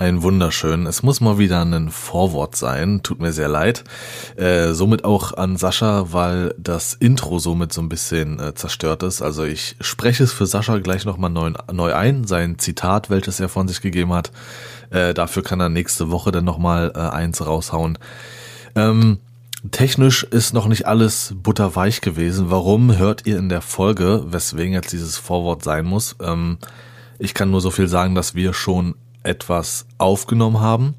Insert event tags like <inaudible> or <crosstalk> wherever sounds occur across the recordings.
ein wunderschön. Es muss mal wieder ein Vorwort sein, tut mir sehr leid. Äh, somit auch an Sascha, weil das Intro somit so ein bisschen äh, zerstört ist. Also ich spreche es für Sascha gleich nochmal neu, neu ein, sein Zitat, welches er von sich gegeben hat. Äh, dafür kann er nächste Woche dann nochmal äh, eins raushauen. Ähm, technisch ist noch nicht alles butterweich gewesen. Warum hört ihr in der Folge, weswegen jetzt dieses Vorwort sein muss? Ähm, ich kann nur so viel sagen, dass wir schon etwas aufgenommen haben,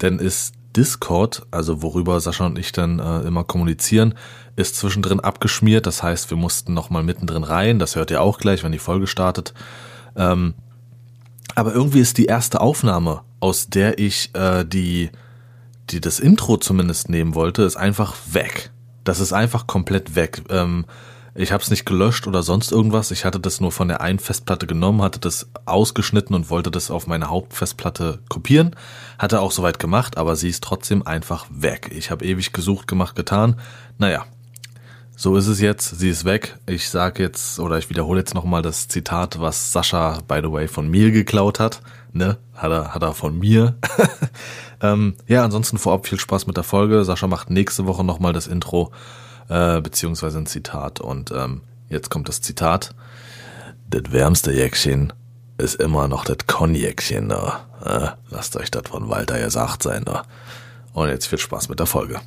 denn ist Discord, also worüber Sascha und ich dann äh, immer kommunizieren, ist zwischendrin abgeschmiert. Das heißt, wir mussten nochmal mittendrin rein. Das hört ihr auch gleich, wenn die Folge startet. Ähm, aber irgendwie ist die erste Aufnahme, aus der ich äh, die, die das Intro zumindest nehmen wollte, ist einfach weg. Das ist einfach komplett weg. Ähm, ich habe es nicht gelöscht oder sonst irgendwas. Ich hatte das nur von der einen Festplatte genommen, hatte das ausgeschnitten und wollte das auf meine Hauptfestplatte kopieren. Hatte auch soweit gemacht, aber sie ist trotzdem einfach weg. Ich habe ewig gesucht, gemacht, getan. Naja, so ist es jetzt. Sie ist weg. Ich sage jetzt oder ich wiederhole jetzt nochmal das Zitat, was Sascha, by the way, von mir geklaut hat. Ne? Hat er, hat er von mir. <laughs> ähm, ja, ansonsten vorab viel Spaß mit der Folge. Sascha macht nächste Woche nochmal das Intro äh, beziehungsweise ein Zitat. Und ähm, jetzt kommt das Zitat. Das wärmste Jäckchen ist immer noch das Konjäckchen da. Äh, lasst euch das von Walter gesagt sein da. Und jetzt viel Spaß mit der Folge.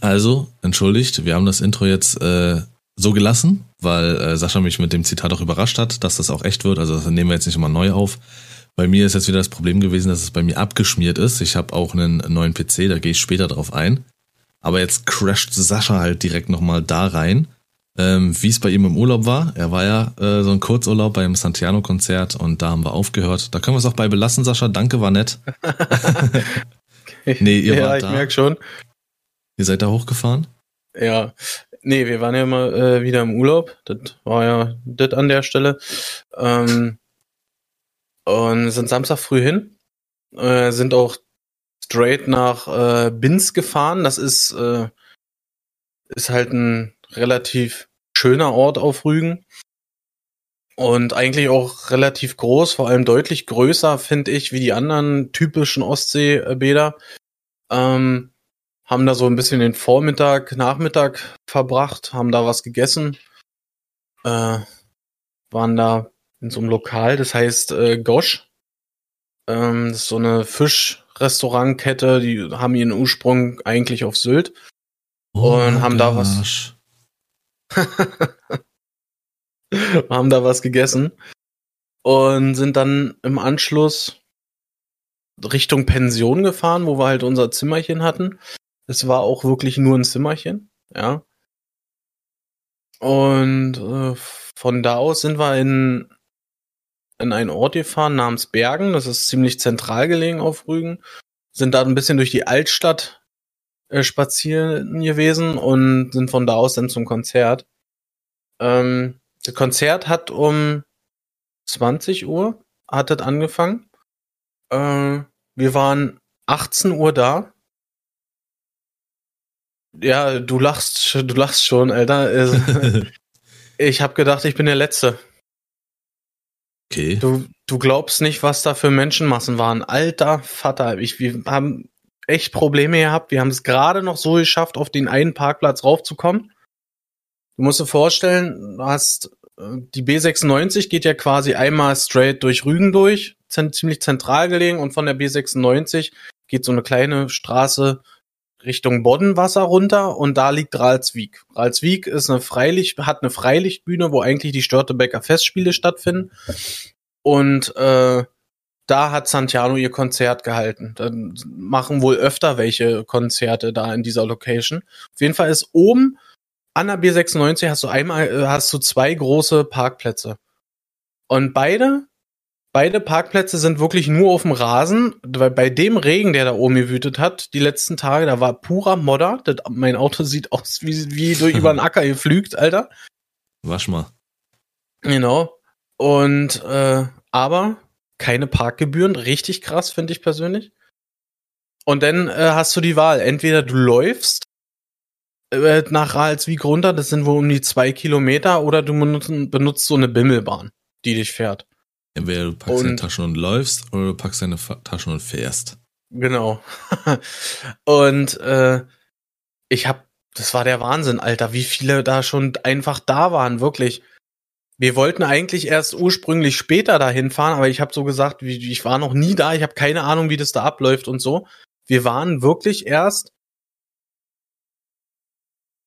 Also, entschuldigt, wir haben das Intro jetzt äh, so gelassen, weil äh, Sascha mich mit dem Zitat auch überrascht hat, dass das auch echt wird. Also das nehmen wir jetzt nicht immer neu auf. Bei mir ist jetzt wieder das Problem gewesen, dass es bei mir abgeschmiert ist. Ich habe auch einen neuen PC, da gehe ich später drauf ein. Aber jetzt crasht Sascha halt direkt nochmal da rein, ähm, wie es bei ihm im Urlaub war. Er war ja äh, so ein Kurzurlaub beim Santiano-Konzert und da haben wir aufgehört. Da können wir es auch bei belassen, Sascha. Danke, war nett. <laughs> nee, ihr ja, wart da. ich merke schon. Ihr seid da hochgefahren? Ja, nee, wir waren ja mal äh, wieder im Urlaub. Das war ja das an der Stelle. Ähm, und sind Samstag früh hin. Äh, sind auch straight nach äh, Binz gefahren. Das ist, äh, ist halt ein relativ schöner Ort auf Rügen. Und eigentlich auch relativ groß, vor allem deutlich größer, finde ich, wie die anderen typischen Ostseebäder. Ähm, haben da so ein bisschen den Vormittag, Nachmittag verbracht, haben da was gegessen. Äh, waren da in so einem Lokal, das heißt äh, Gosch. Ähm, das ist so eine Fisch, Restaurantkette, die haben ihren Ursprung eigentlich auf Sylt oh und haben da was <laughs> haben da was gegessen und sind dann im Anschluss Richtung Pension gefahren, wo wir halt unser Zimmerchen hatten. Es war auch wirklich nur ein Zimmerchen, ja. Und äh, von da aus sind wir in in einen Ort gefahren namens Bergen. Das ist ziemlich zentral gelegen auf Rügen. Sind da ein bisschen durch die Altstadt äh, spazieren gewesen und sind von da aus dann zum Konzert. Ähm, das Konzert hat um 20 Uhr hat das angefangen. Äh, wir waren 18 Uhr da. Ja, du lachst, du lachst schon, Alter. <laughs> ich habe gedacht, ich bin der Letzte. Okay. Du, du glaubst nicht, was da für Menschenmassen waren. Alter Vater, ich, wir haben echt Probleme gehabt. Wir haben es gerade noch so geschafft, auf den einen Parkplatz raufzukommen. Du musst dir vorstellen, du hast äh, die B96 geht ja quasi einmal straight durch Rügen durch, ziemlich zentral gelegen und von der B96 geht so eine kleine Straße Richtung Boddenwasser runter und da liegt Ralswiek. Ralswiek ist eine Freilicht, hat eine Freilichtbühne, wo eigentlich die Störtebecker Festspiele stattfinden. Und äh, da hat Santiano ihr Konzert gehalten. Dann machen wohl öfter welche Konzerte da in dieser Location. Auf jeden Fall ist oben an der B96 hast du einmal, äh, hast du zwei große Parkplätze. Und beide Beide Parkplätze sind wirklich nur auf dem Rasen, weil bei dem Regen, der da oben gewütet hat, die letzten Tage, da war purer Modder. Das, mein Auto <laughs> sieht aus wie, wie durch über den Acker geflügt, Alter. Wasch mal. Genau. Und äh, aber keine Parkgebühren, richtig krass, finde ich persönlich. Und dann äh, hast du die Wahl. Entweder du läufst äh, nach Ralswiek runter, das sind wohl um die zwei Kilometer, oder du benutzt, benutzt so eine Bimmelbahn, die dich fährt. Entweder du packst und, deine Taschen und läufst oder du packst deine Taschen und fährst. Genau. <laughs> und äh, ich hab, das war der Wahnsinn, Alter, wie viele da schon einfach da waren, wirklich. Wir wollten eigentlich erst ursprünglich später dahin fahren, aber ich habe so gesagt, ich war noch nie da, ich habe keine Ahnung, wie das da abläuft und so. Wir waren wirklich erst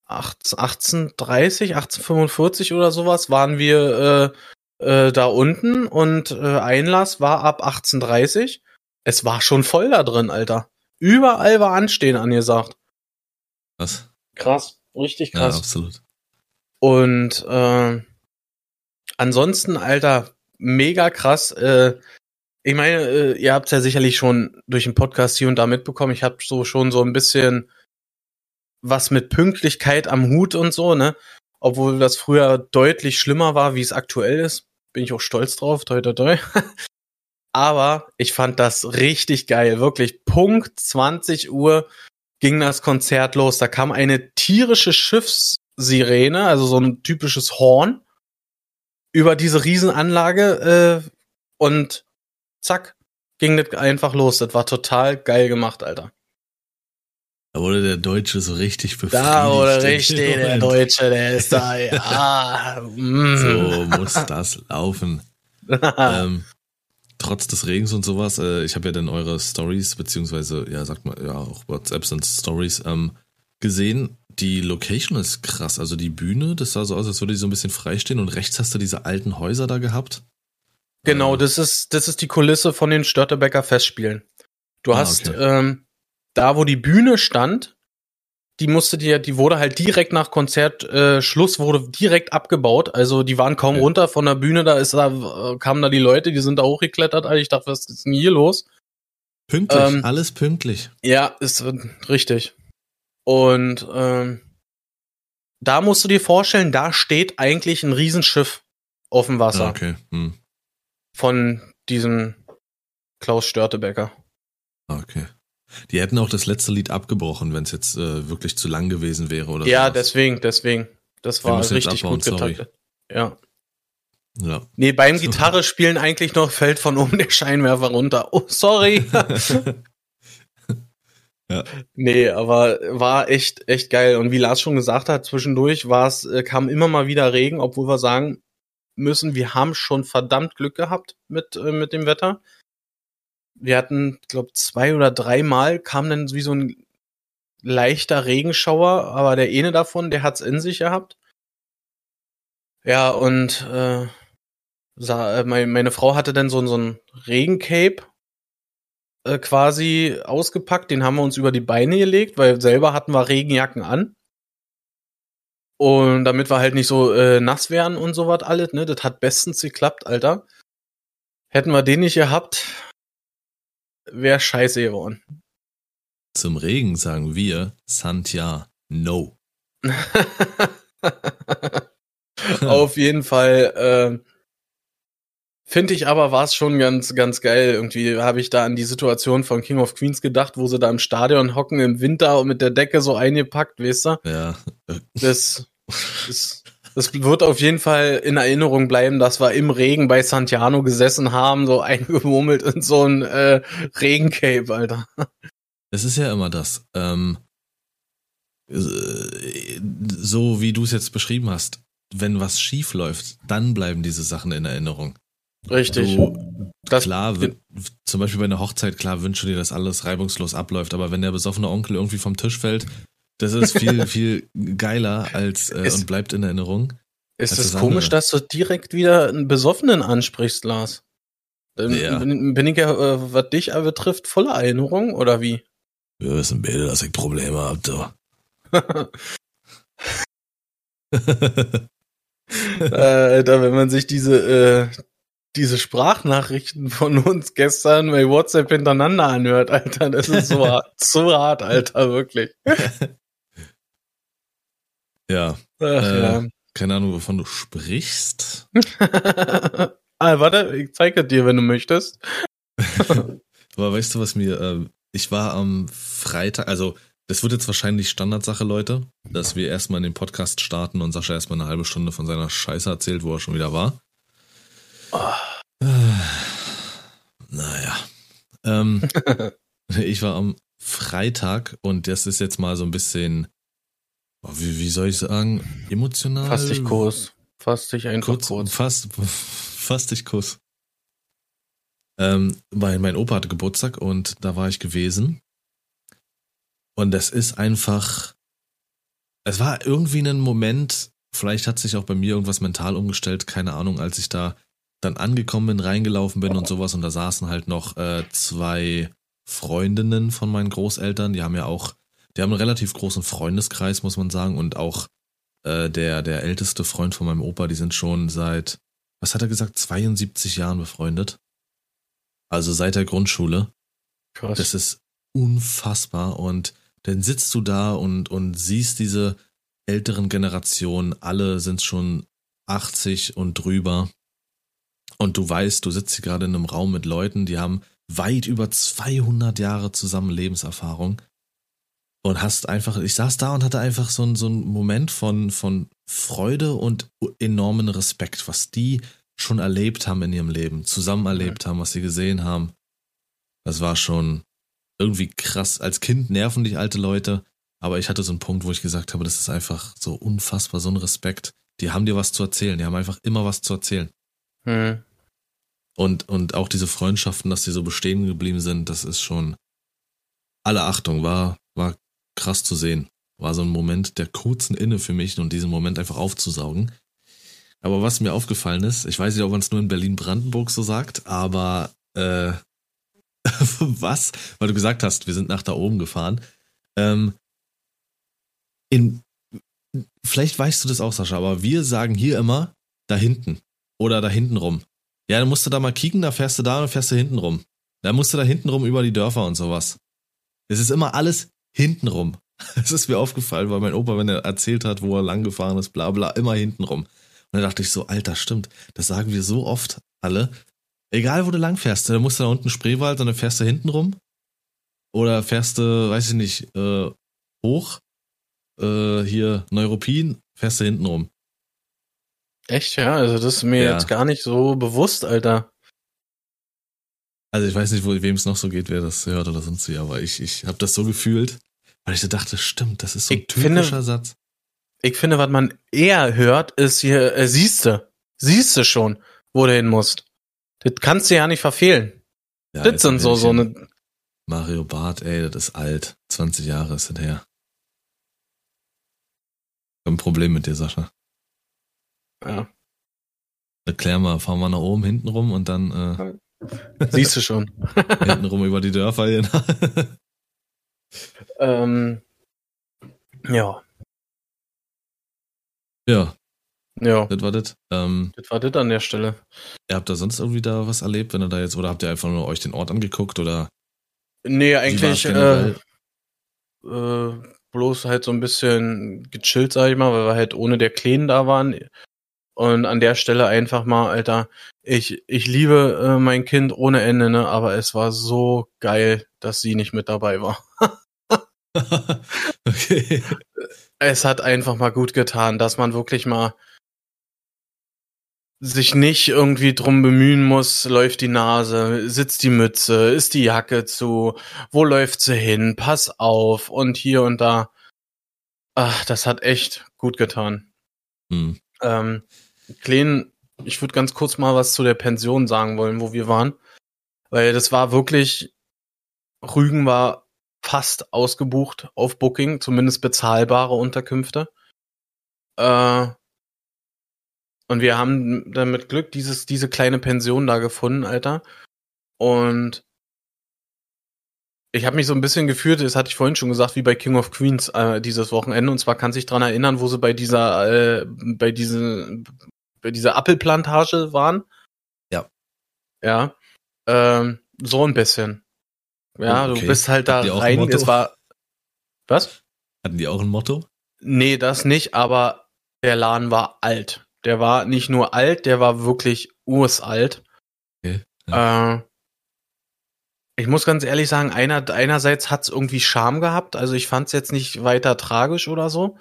1830, 1845 oder sowas waren wir äh, äh, da unten und äh, Einlass war ab 1830. Es war schon voll da drin, Alter. Überall war Anstehen angesagt. Was? Krass, richtig krass. Ja, absolut. Und äh, ansonsten, Alter, mega krass. Äh, ich meine, äh, ihr habt ja sicherlich schon durch den Podcast hier und da mitbekommen. Ich habe so schon so ein bisschen was mit Pünktlichkeit am Hut und so, ne? Obwohl das früher deutlich schlimmer war, wie es aktuell ist. Bin ich auch stolz drauf, toi toi toi. <laughs> Aber ich fand das richtig geil. Wirklich, Punkt 20 Uhr ging das Konzert los. Da kam eine tierische Schiffssirene, also so ein typisches Horn, über diese Riesenanlage äh, und zack, ging das einfach los. Das war total geil gemacht, Alter. Da wurde der Deutsche so richtig befriedigt. Da wurde richtig der <laughs> Deutsche, der ist da, ja. <laughs> Mm. So muss das laufen. <laughs> ähm, trotz des Regens und sowas, äh, ich habe ja dann eure Stories, beziehungsweise, ja, sagt mal, ja, auch WhatsApps und Stories, ähm, gesehen. Die Location ist krass. Also die Bühne, das sah so aus, als würde die so ein bisschen freistehen und rechts hast du diese alten Häuser da gehabt. Genau, ähm, das ist, das ist die Kulisse von den Störtebecker Festspielen. Du ah, hast, okay. ähm, da wo die Bühne stand, die musste die, die wurde halt direkt nach Konzertschluss äh, wurde direkt abgebaut. Also die waren kaum okay. runter von der Bühne, da ist da äh, kamen da die Leute, die sind da hochgeklettert. Also ich dachte, was ist denn hier los? Pünktlich, ähm, alles pünktlich. Ja, ist äh, richtig. Und ähm, da musst du dir vorstellen, da steht eigentlich ein Riesenschiff auf dem Wasser. Ah, okay. Hm. Von diesem Klaus Störtebecker. Ah, okay. Die hätten auch das letzte Lied abgebrochen, wenn es jetzt äh, wirklich zu lang gewesen wäre oder Ja, sowas. deswegen, deswegen. Das war richtig abbauen, gut getaktet. Ja. Ja. Nee, beim <laughs> Gitarre spielen eigentlich noch fällt von oben der Scheinwerfer runter. Oh, sorry. <laughs> ja. Nee, aber war echt, echt geil. Und wie Lars schon gesagt hat, zwischendurch war es, äh, kam immer mal wieder Regen, obwohl wir sagen müssen, wir haben schon verdammt Glück gehabt mit, äh, mit dem Wetter wir hatten, glaube zwei oder dreimal kam dann wie so ein leichter Regenschauer, aber der eine davon, der hat's in sich gehabt. Ja, und äh, sah, äh, meine, meine Frau hatte dann so, so ein Regencape äh, quasi ausgepackt, den haben wir uns über die Beine gelegt, weil selber hatten wir Regenjacken an. Und damit wir halt nicht so äh, nass werden und sowas alles, ne? Das hat bestens geklappt, Alter. Hätten wir den nicht gehabt, wäre scheiße geworden. Zum Regen sagen wir Santja No. <laughs> Auf jeden Fall äh, finde ich aber war es schon ganz ganz geil. Irgendwie habe ich da an die Situation von King of Queens gedacht, wo sie da im Stadion hocken im Winter und mit der Decke so eingepackt, weißt du? Ja. Das, <laughs> das das wird auf jeden Fall in Erinnerung bleiben, dass wir im Regen bei Santiano gesessen haben, so <laughs> eingemurmelt in so ein äh, Regencape, Alter. Es ist ja immer das. Ähm, so wie du es jetzt beschrieben hast, wenn was schief läuft, dann bleiben diese Sachen in Erinnerung. Richtig. Du, klar, zum Beispiel bei einer Hochzeit, klar wünsche dir, dass alles reibungslos abläuft, aber wenn der besoffene Onkel irgendwie vom Tisch fällt, das ist viel, viel geiler als äh, ist, und bleibt in Erinnerung. Ist es das komisch, dass du direkt wieder einen Besoffenen ansprichst, Lars? Ja. bin, bin, ich ja, äh, was dich betrifft, voller Erinnerung, oder wie? Wir wissen beide, dass ich Probleme habe, du. <laughs> äh, Alter, wenn man sich diese, äh, diese Sprachnachrichten von uns gestern bei WhatsApp hintereinander anhört, Alter, das ist so <laughs> hart, so hart, Alter, wirklich. <laughs> Ja. Ach, äh, ja. Keine Ahnung, wovon du sprichst. <laughs> ah, warte, ich zeige dir, wenn du möchtest. <laughs> Aber weißt du, was mir, äh, ich war am Freitag, also das wird jetzt wahrscheinlich Standardsache, Leute, dass wir erstmal in den Podcast starten und Sascha erstmal eine halbe Stunde von seiner Scheiße erzählt, wo er schon wieder war. <sighs> Oh. Ähm, <laughs> ich war am Freitag und das ist jetzt mal so ein bisschen, wie, wie soll ich sagen, emotional. Fast dich Kurs. Fast dich einfach kurz. kurz. Fast, fast dich Kuss. Ähm, weil mein Opa hatte Geburtstag und da war ich gewesen. Und das ist einfach, es war irgendwie ein Moment, vielleicht hat sich auch bei mir irgendwas mental umgestellt, keine Ahnung, als ich da dann angekommen bin, reingelaufen bin und sowas und da saßen halt noch äh, zwei Freundinnen von meinen Großeltern, die haben ja auch, die haben einen relativ großen Freundeskreis, muss man sagen, und auch äh, der, der älteste Freund von meinem Opa, die sind schon seit, was hat er gesagt, 72 Jahren befreundet. Also seit der Grundschule. Krass. Das ist unfassbar und dann sitzt du da und, und siehst diese älteren Generationen, alle sind schon 80 und drüber und du weißt, du sitzt hier gerade in einem Raum mit Leuten, die haben weit über 200 Jahre zusammen Lebenserfahrung und hast einfach, ich saß da und hatte einfach so, so einen Moment von, von Freude und enormen Respekt, was die schon erlebt haben in ihrem Leben, zusammen erlebt haben, was sie gesehen haben. Das war schon irgendwie krass. Als Kind nerven dich alte Leute, aber ich hatte so einen Punkt, wo ich gesagt habe, das ist einfach so unfassbar, so ein Respekt. Die haben dir was zu erzählen, die haben einfach immer was zu erzählen. Hm. Und, und auch diese Freundschaften, dass die so bestehen geblieben sind, das ist schon alle Achtung, war, war krass zu sehen. War so ein Moment der kurzen Inne für mich und diesen Moment einfach aufzusaugen. Aber was mir aufgefallen ist, ich weiß nicht, ob man es nur in Berlin-Brandenburg so sagt, aber äh, <laughs> was? Weil du gesagt hast, wir sind nach da oben gefahren. Ähm, in, vielleicht weißt du das auch, Sascha, aber wir sagen hier immer da hinten oder da hinten rum. Ja, dann musst du da mal kicken, da fährst du da und fährst du hinten rum. Da musst du da hinten rum über die Dörfer und sowas. Es ist immer alles hinten rum. Es <laughs> ist mir aufgefallen, weil mein Opa, wenn er erzählt hat, wo er lang gefahren ist, bla bla, immer hinten rum. Und dann dachte ich so, Alter, stimmt. Das sagen wir so oft alle. Egal, wo du lang fährst, dann musst du da unten Spreewald und dann fährst du hinten rum. Oder fährst du, weiß ich nicht, äh, hoch, äh, hier Neuruppin, fährst du hinten rum. Echt, ja? Also das ist mir ja. jetzt gar nicht so bewusst, Alter. Also ich weiß nicht, wem es noch so geht, wer das hört oder sonst wie, aber ich, ich habe das so gefühlt, weil ich so dachte, stimmt, das ist so ein ich typischer finde, Satz. Ich finde, was man eher hört, ist hier, äh, siehste, siehste schon, wo du hin musst. Das kannst du ja nicht verfehlen. Ja, das sind so, so eine. Mario Barth, ey, das ist alt. 20 Jahre ist das her. Ich hab ein Problem mit dir, Sascha. Ja. Erklär mal, fahren wir nach oben, hinten rum und dann. Äh, Siehst du schon. <laughs> hinten rum über die Dörfer hier. Ähm, ja. Ja. Ja. Das war das. Ähm, das war das an der Stelle. Ihr habt da sonst irgendwie da was erlebt, wenn ihr da jetzt, oder habt ihr einfach nur euch den Ort angeguckt oder? Nee, eigentlich, äh, äh, bloß halt so ein bisschen gechillt, sag ich mal, weil wir halt ohne der Kleinen da waren. Und an der Stelle einfach mal, Alter, ich, ich liebe äh, mein Kind ohne Ende, ne, aber es war so geil, dass sie nicht mit dabei war. <laughs> <laughs> okay. Es hat einfach mal gut getan, dass man wirklich mal sich nicht irgendwie drum bemühen muss, läuft die Nase, sitzt die Mütze, ist die Jacke zu, wo läuft sie hin, pass auf und hier und da. Ach, das hat echt gut getan. Hm. Ähm, Kleen, ich würde ganz kurz mal was zu der Pension sagen wollen, wo wir waren. Weil das war wirklich, Rügen war fast ausgebucht auf Booking, zumindest bezahlbare Unterkünfte. Äh, und wir haben dann mit Glück dieses, diese kleine Pension da gefunden, Alter. Und ich habe mich so ein bisschen gefühlt, das hatte ich vorhin schon gesagt, wie bei King of Queens äh, dieses Wochenende. Und zwar kann sich dran erinnern, wo sie bei dieser, äh, bei diese, bei dieser Apfelplantage waren. Ja. Ja. Ähm, so ein bisschen. Ja, okay. du bist halt da rein. Es war. Was? Hatten die auch ein Motto? Nee, das nicht, aber der Laden war alt. Der war nicht nur alt, der war wirklich ursalt. Okay. Ja. Äh, ich muss ganz ehrlich sagen, einer, einerseits hat's irgendwie Charme gehabt. Also ich fand's jetzt nicht weiter tragisch oder so.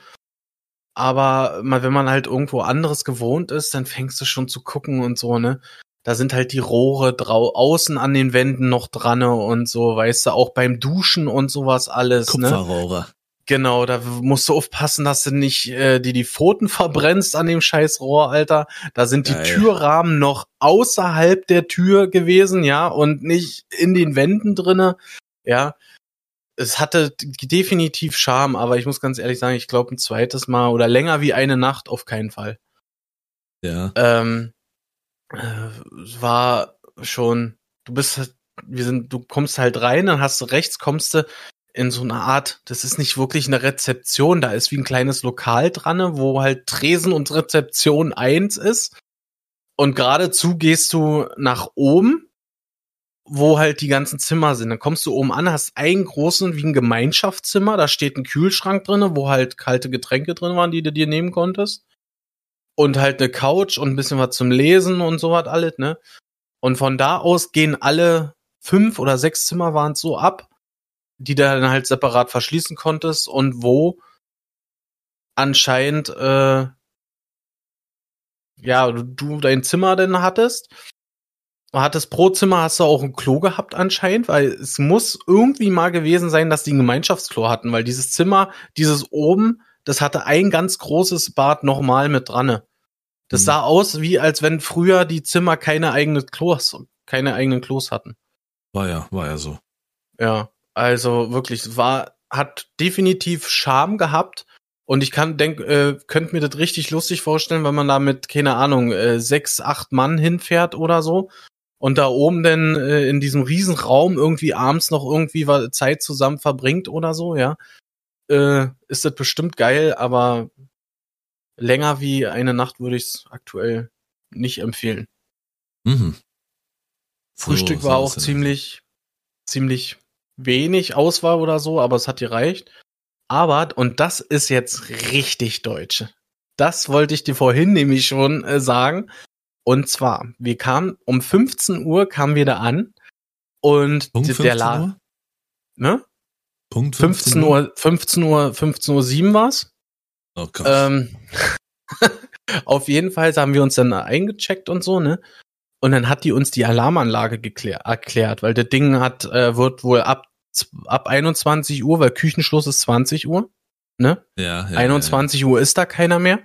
Aber mal, wenn man halt irgendwo anderes gewohnt ist, dann fängst du schon zu gucken und so, ne? Da sind halt die Rohre drau außen an den Wänden noch dran und so, weißt du, auch beim Duschen und sowas alles. Ne? Kupferrohre. Ne? Genau, da musst du aufpassen, dass du nicht äh, die die Pfoten verbrennst an dem scheiß Rohr, Alter. Da sind die Geil. Türrahmen noch außerhalb der Tür gewesen, ja, und nicht in den Wänden drinne, ja. Es hatte definitiv Charme, aber ich muss ganz ehrlich sagen, ich glaube ein zweites Mal oder länger wie eine Nacht auf keinen Fall. Ja. Ähm, äh, war schon, du bist, halt, wir sind, du kommst halt rein, dann hast du rechts, kommst du in so eine Art, das ist nicht wirklich eine Rezeption, da ist wie ein kleines Lokal dran, wo halt Tresen und Rezeption eins ist. Und geradezu gehst du nach oben, wo halt die ganzen Zimmer sind. Dann kommst du oben an, hast einen großen wie ein Gemeinschaftszimmer, da steht ein Kühlschrank drin, wo halt kalte Getränke drin waren, die du dir nehmen konntest. Und halt eine Couch und ein bisschen was zum Lesen und so was alles, ne? Und von da aus gehen alle fünf oder sechs Zimmer waren so ab die du dann halt separat verschließen konntest und wo anscheinend äh, ja du dein Zimmer denn hattest. Hattest pro Zimmer hast du auch ein Klo gehabt anscheinend, weil es muss irgendwie mal gewesen sein, dass die ein Gemeinschaftsklo hatten, weil dieses Zimmer, dieses oben, das hatte ein ganz großes Bad nochmal mit dran. Das mhm. sah aus, wie als wenn früher die Zimmer keine eigenen Klos, keine eigenen Klos hatten. War ja, war ja so. Ja. Also wirklich, war, hat definitiv Charme gehabt. Und ich kann denk, äh, könnte mir das richtig lustig vorstellen, wenn man da mit, keine Ahnung, äh, sechs, acht Mann hinfährt oder so. Und da oben denn äh, in diesem Riesenraum irgendwie abends noch irgendwie Zeit zusammen verbringt oder so, ja. Äh, ist das bestimmt geil, aber länger wie eine Nacht würde ich es aktuell nicht empfehlen. Mhm. Frühstück so, war auch ziemlich, ziemlich wenig Auswahl oder so, aber es hat gereicht. Aber, und das ist jetzt richtig deutsch. Das wollte ich dir vorhin nämlich schon äh, sagen. Und zwar, wir kamen um 15 Uhr kamen wir da an und Punkt der Laden. Ne? Punkt 15, 15 Uhr, 15 Uhr, 15 Uhr 7 war's. Oh Gott. Ähm, <laughs> auf jeden Fall haben wir uns dann eingecheckt und so, ne? Und dann hat die uns die Alarmanlage geklär, erklärt, weil das Ding hat, äh, wird wohl ab, ab 21 Uhr, weil Küchenschluss ist 20 Uhr, ne? Ja, ja 21 ja, ja. Uhr ist da keiner mehr.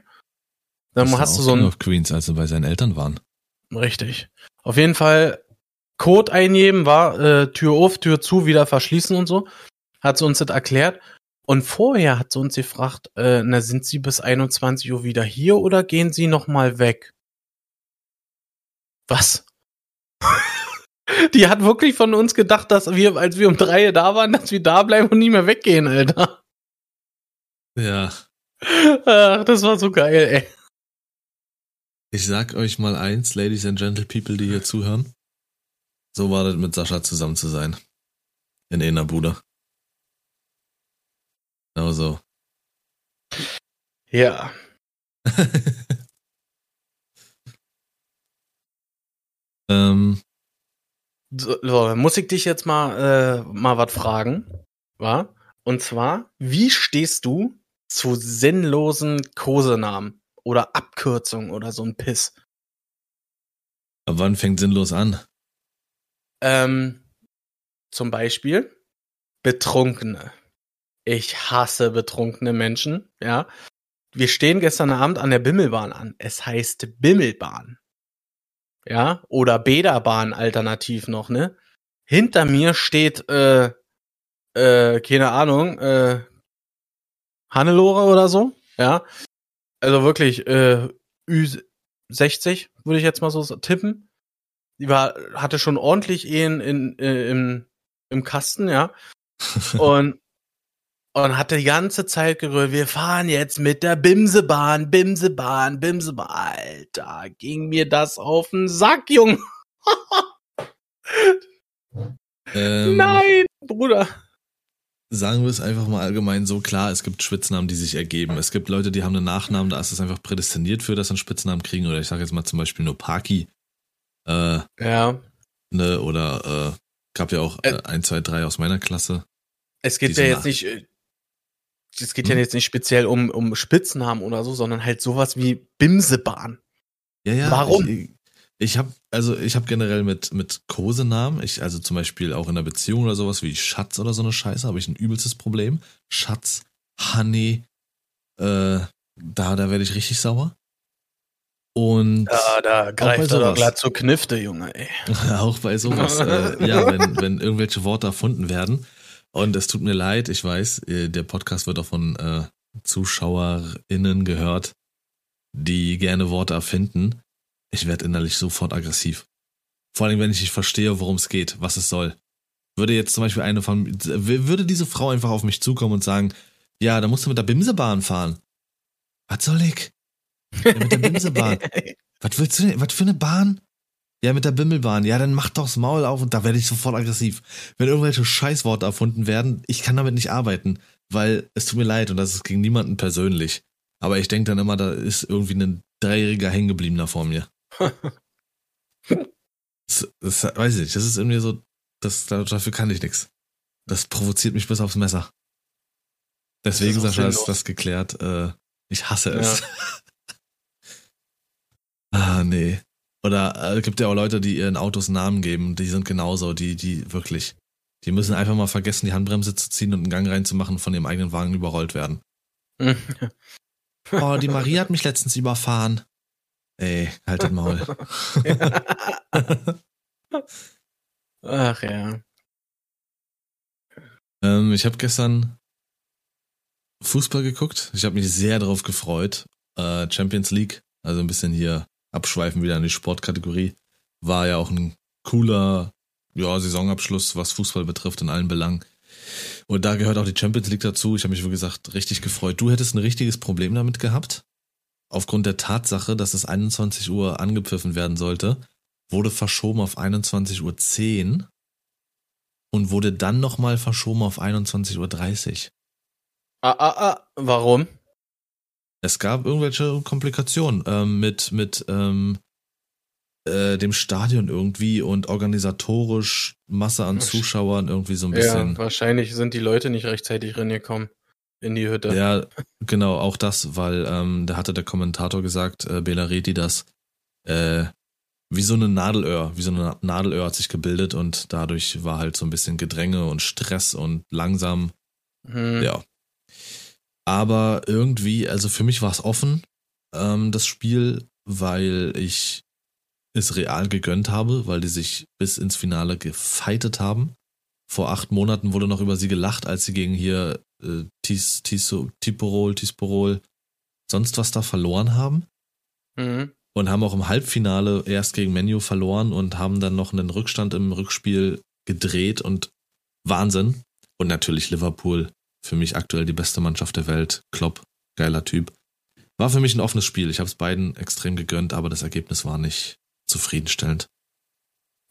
Dann das hast du so ein. Auf Queens, als er bei seinen Eltern waren. Richtig. Auf jeden Fall Code eingeben, war äh, Tür auf, Tür zu, wieder verschließen und so. Hat sie uns das erklärt. Und vorher hat sie uns gefragt, äh, na, sind Sie bis 21 Uhr wieder hier oder gehen Sie nochmal weg? Was? <laughs> Die hat wirklich von uns gedacht, dass wir, als wir um drei da waren, dass wir da bleiben und nie mehr weggehen, Alter. Ja. Ach, das war so geil, ey. Ich sag euch mal eins, Ladies and Gentle People, die hier zuhören. So war das mit Sascha zusammen zu sein. In einer Bude. Genau so. Ja. <laughs> Ähm, so, muss ich dich jetzt mal, äh, mal was fragen, wa? Und zwar, wie stehst du zu sinnlosen Kosenamen oder Abkürzungen oder so ein Piss? Aber wann fängt sinnlos an? Ähm, zum Beispiel Betrunkene. Ich hasse betrunkene Menschen, ja. Wir stehen gestern Abend an der Bimmelbahn an. Es heißt Bimmelbahn ja, oder Bäderbahn alternativ noch, ne? Hinter mir steht, äh, äh, keine Ahnung, äh, Hannelore oder so, ja. Also wirklich, äh, Ü60, würde ich jetzt mal so tippen. Die war, hatte schon ordentlich Ehen in, äh, im, im Kasten, ja. <laughs> Und und hatte die ganze Zeit gerührt, wir fahren jetzt mit der Bimsebahn, Bimsebahn, Bimsebahn. Alter, ging mir das auf den Sack, Junge. ähm, Nein, Bruder. Sagen wir es einfach mal allgemein so klar, es gibt Spitznamen, die sich ergeben. Es gibt Leute, die haben einen Nachnamen, da ist es einfach prädestiniert für, dass sie einen Spitznamen kriegen. Oder ich sage jetzt mal zum Beispiel nur Parky. Äh, ja. Ne, oder äh, gab ja auch äh, ein, zwei, drei aus meiner Klasse. Es geht ja jetzt nicht, äh, es geht ja jetzt nicht speziell um, um Spitznamen oder so, sondern halt sowas wie Bimsebahn. Ja, ja. Warum? Ich, Ich habe also ich habe generell mit mit Kosenamen, ich also zum Beispiel auch in einer Beziehung oder sowas wie Schatz oder so eine Scheiße, habe ich ein übelstes Problem. Schatz, Honey, äh, da da werde ich richtig sauer. Und ja, da greift er doch glatt zu Knifte, Junge, ey. <laughs> auch bei sowas, äh, ja, wenn, wenn irgendwelche Worte erfunden werden. Und es tut mir leid, ich weiß, äh, der Podcast wird auch von äh, ZuschauerInnen gehört, die gerne Worte erfinden. Ich werde innerlich sofort aggressiv. Vor allem, wenn ich nicht verstehe, worum es geht, was es soll. Würde jetzt zum Beispiel eine von, würde diese Frau einfach auf mich zukommen und sagen, ja, da musst du mit der Bimsebahn fahren. Was soll ich? Ja, mit der Bimsebahn. <laughs> was willst du denn? Was für eine Bahn? Ja, mit der Bimmelbahn. Ja, dann mach doch's Maul auf und da werde ich sofort aggressiv. Wenn irgendwelche Scheißworte erfunden werden, ich kann damit nicht arbeiten, weil es tut mir leid und das ist gegen niemanden persönlich. Aber ich denke dann immer, da ist irgendwie ein Dreijähriger hängen geblieben da vor mir. <laughs> das, das, weiß ich nicht, das ist irgendwie so, das, dafür kann ich nichts. Das provoziert mich bis aufs Messer. Deswegen, Sascha, ist das geklärt. Äh, ich hasse es. Ja. <laughs> Ah, nee. Oder äh, gibt ja auch Leute, die ihren Autos Namen geben, die sind genauso, die, die wirklich. Die müssen einfach mal vergessen, die Handbremse zu ziehen und einen Gang reinzumachen und von ihrem eigenen Wagen überrollt werden. <laughs> oh, die Marie hat mich letztens überfahren. Ey, halt den Maul. <laughs> Ach ja. Ähm, ich habe gestern Fußball geguckt. Ich habe mich sehr darauf gefreut. Äh, Champions League, also ein bisschen hier abschweifen wieder an die Sportkategorie, war ja auch ein cooler ja, Saisonabschluss, was Fußball betrifft, in allen Belangen. Und da gehört auch die Champions League dazu. Ich habe mich, wie gesagt, richtig gefreut. Du hättest ein richtiges Problem damit gehabt. Aufgrund der Tatsache, dass es 21 Uhr angepfiffen werden sollte, wurde verschoben auf 21.10 Uhr und wurde dann nochmal verschoben auf 21.30 Uhr. Ah, ah, ah, warum? Es gab irgendwelche Komplikationen ähm, mit, mit ähm, äh, dem Stadion irgendwie und organisatorisch Masse an Zuschauern irgendwie so ein bisschen. Ja, wahrscheinlich sind die Leute nicht rechtzeitig reingekommen in die Hütte. Ja, <laughs> genau, auch das, weil ähm, da hatte der Kommentator gesagt, äh, Bela Reti, dass äh, wie so eine Nadelöhr, wie so eine Nadelöhr hat sich gebildet und dadurch war halt so ein bisschen Gedränge und Stress und langsam. Hm. Ja, aber irgendwie, also für mich war es offen, ähm, das Spiel, weil ich es real gegönnt habe, weil die sich bis ins Finale gefeitet haben. Vor acht Monaten wurde noch über sie gelacht, als sie gegen hier äh, Tis, Tiso, Tiporol, Tisporol, sonst was da verloren haben. Mhm. Und haben auch im Halbfinale erst gegen Menu verloren und haben dann noch einen Rückstand im Rückspiel gedreht und Wahnsinn. Und natürlich Liverpool für mich aktuell die beste Mannschaft der Welt. Klopp, geiler Typ. War für mich ein offenes Spiel. Ich habe es beiden extrem gegönnt, aber das Ergebnis war nicht zufriedenstellend.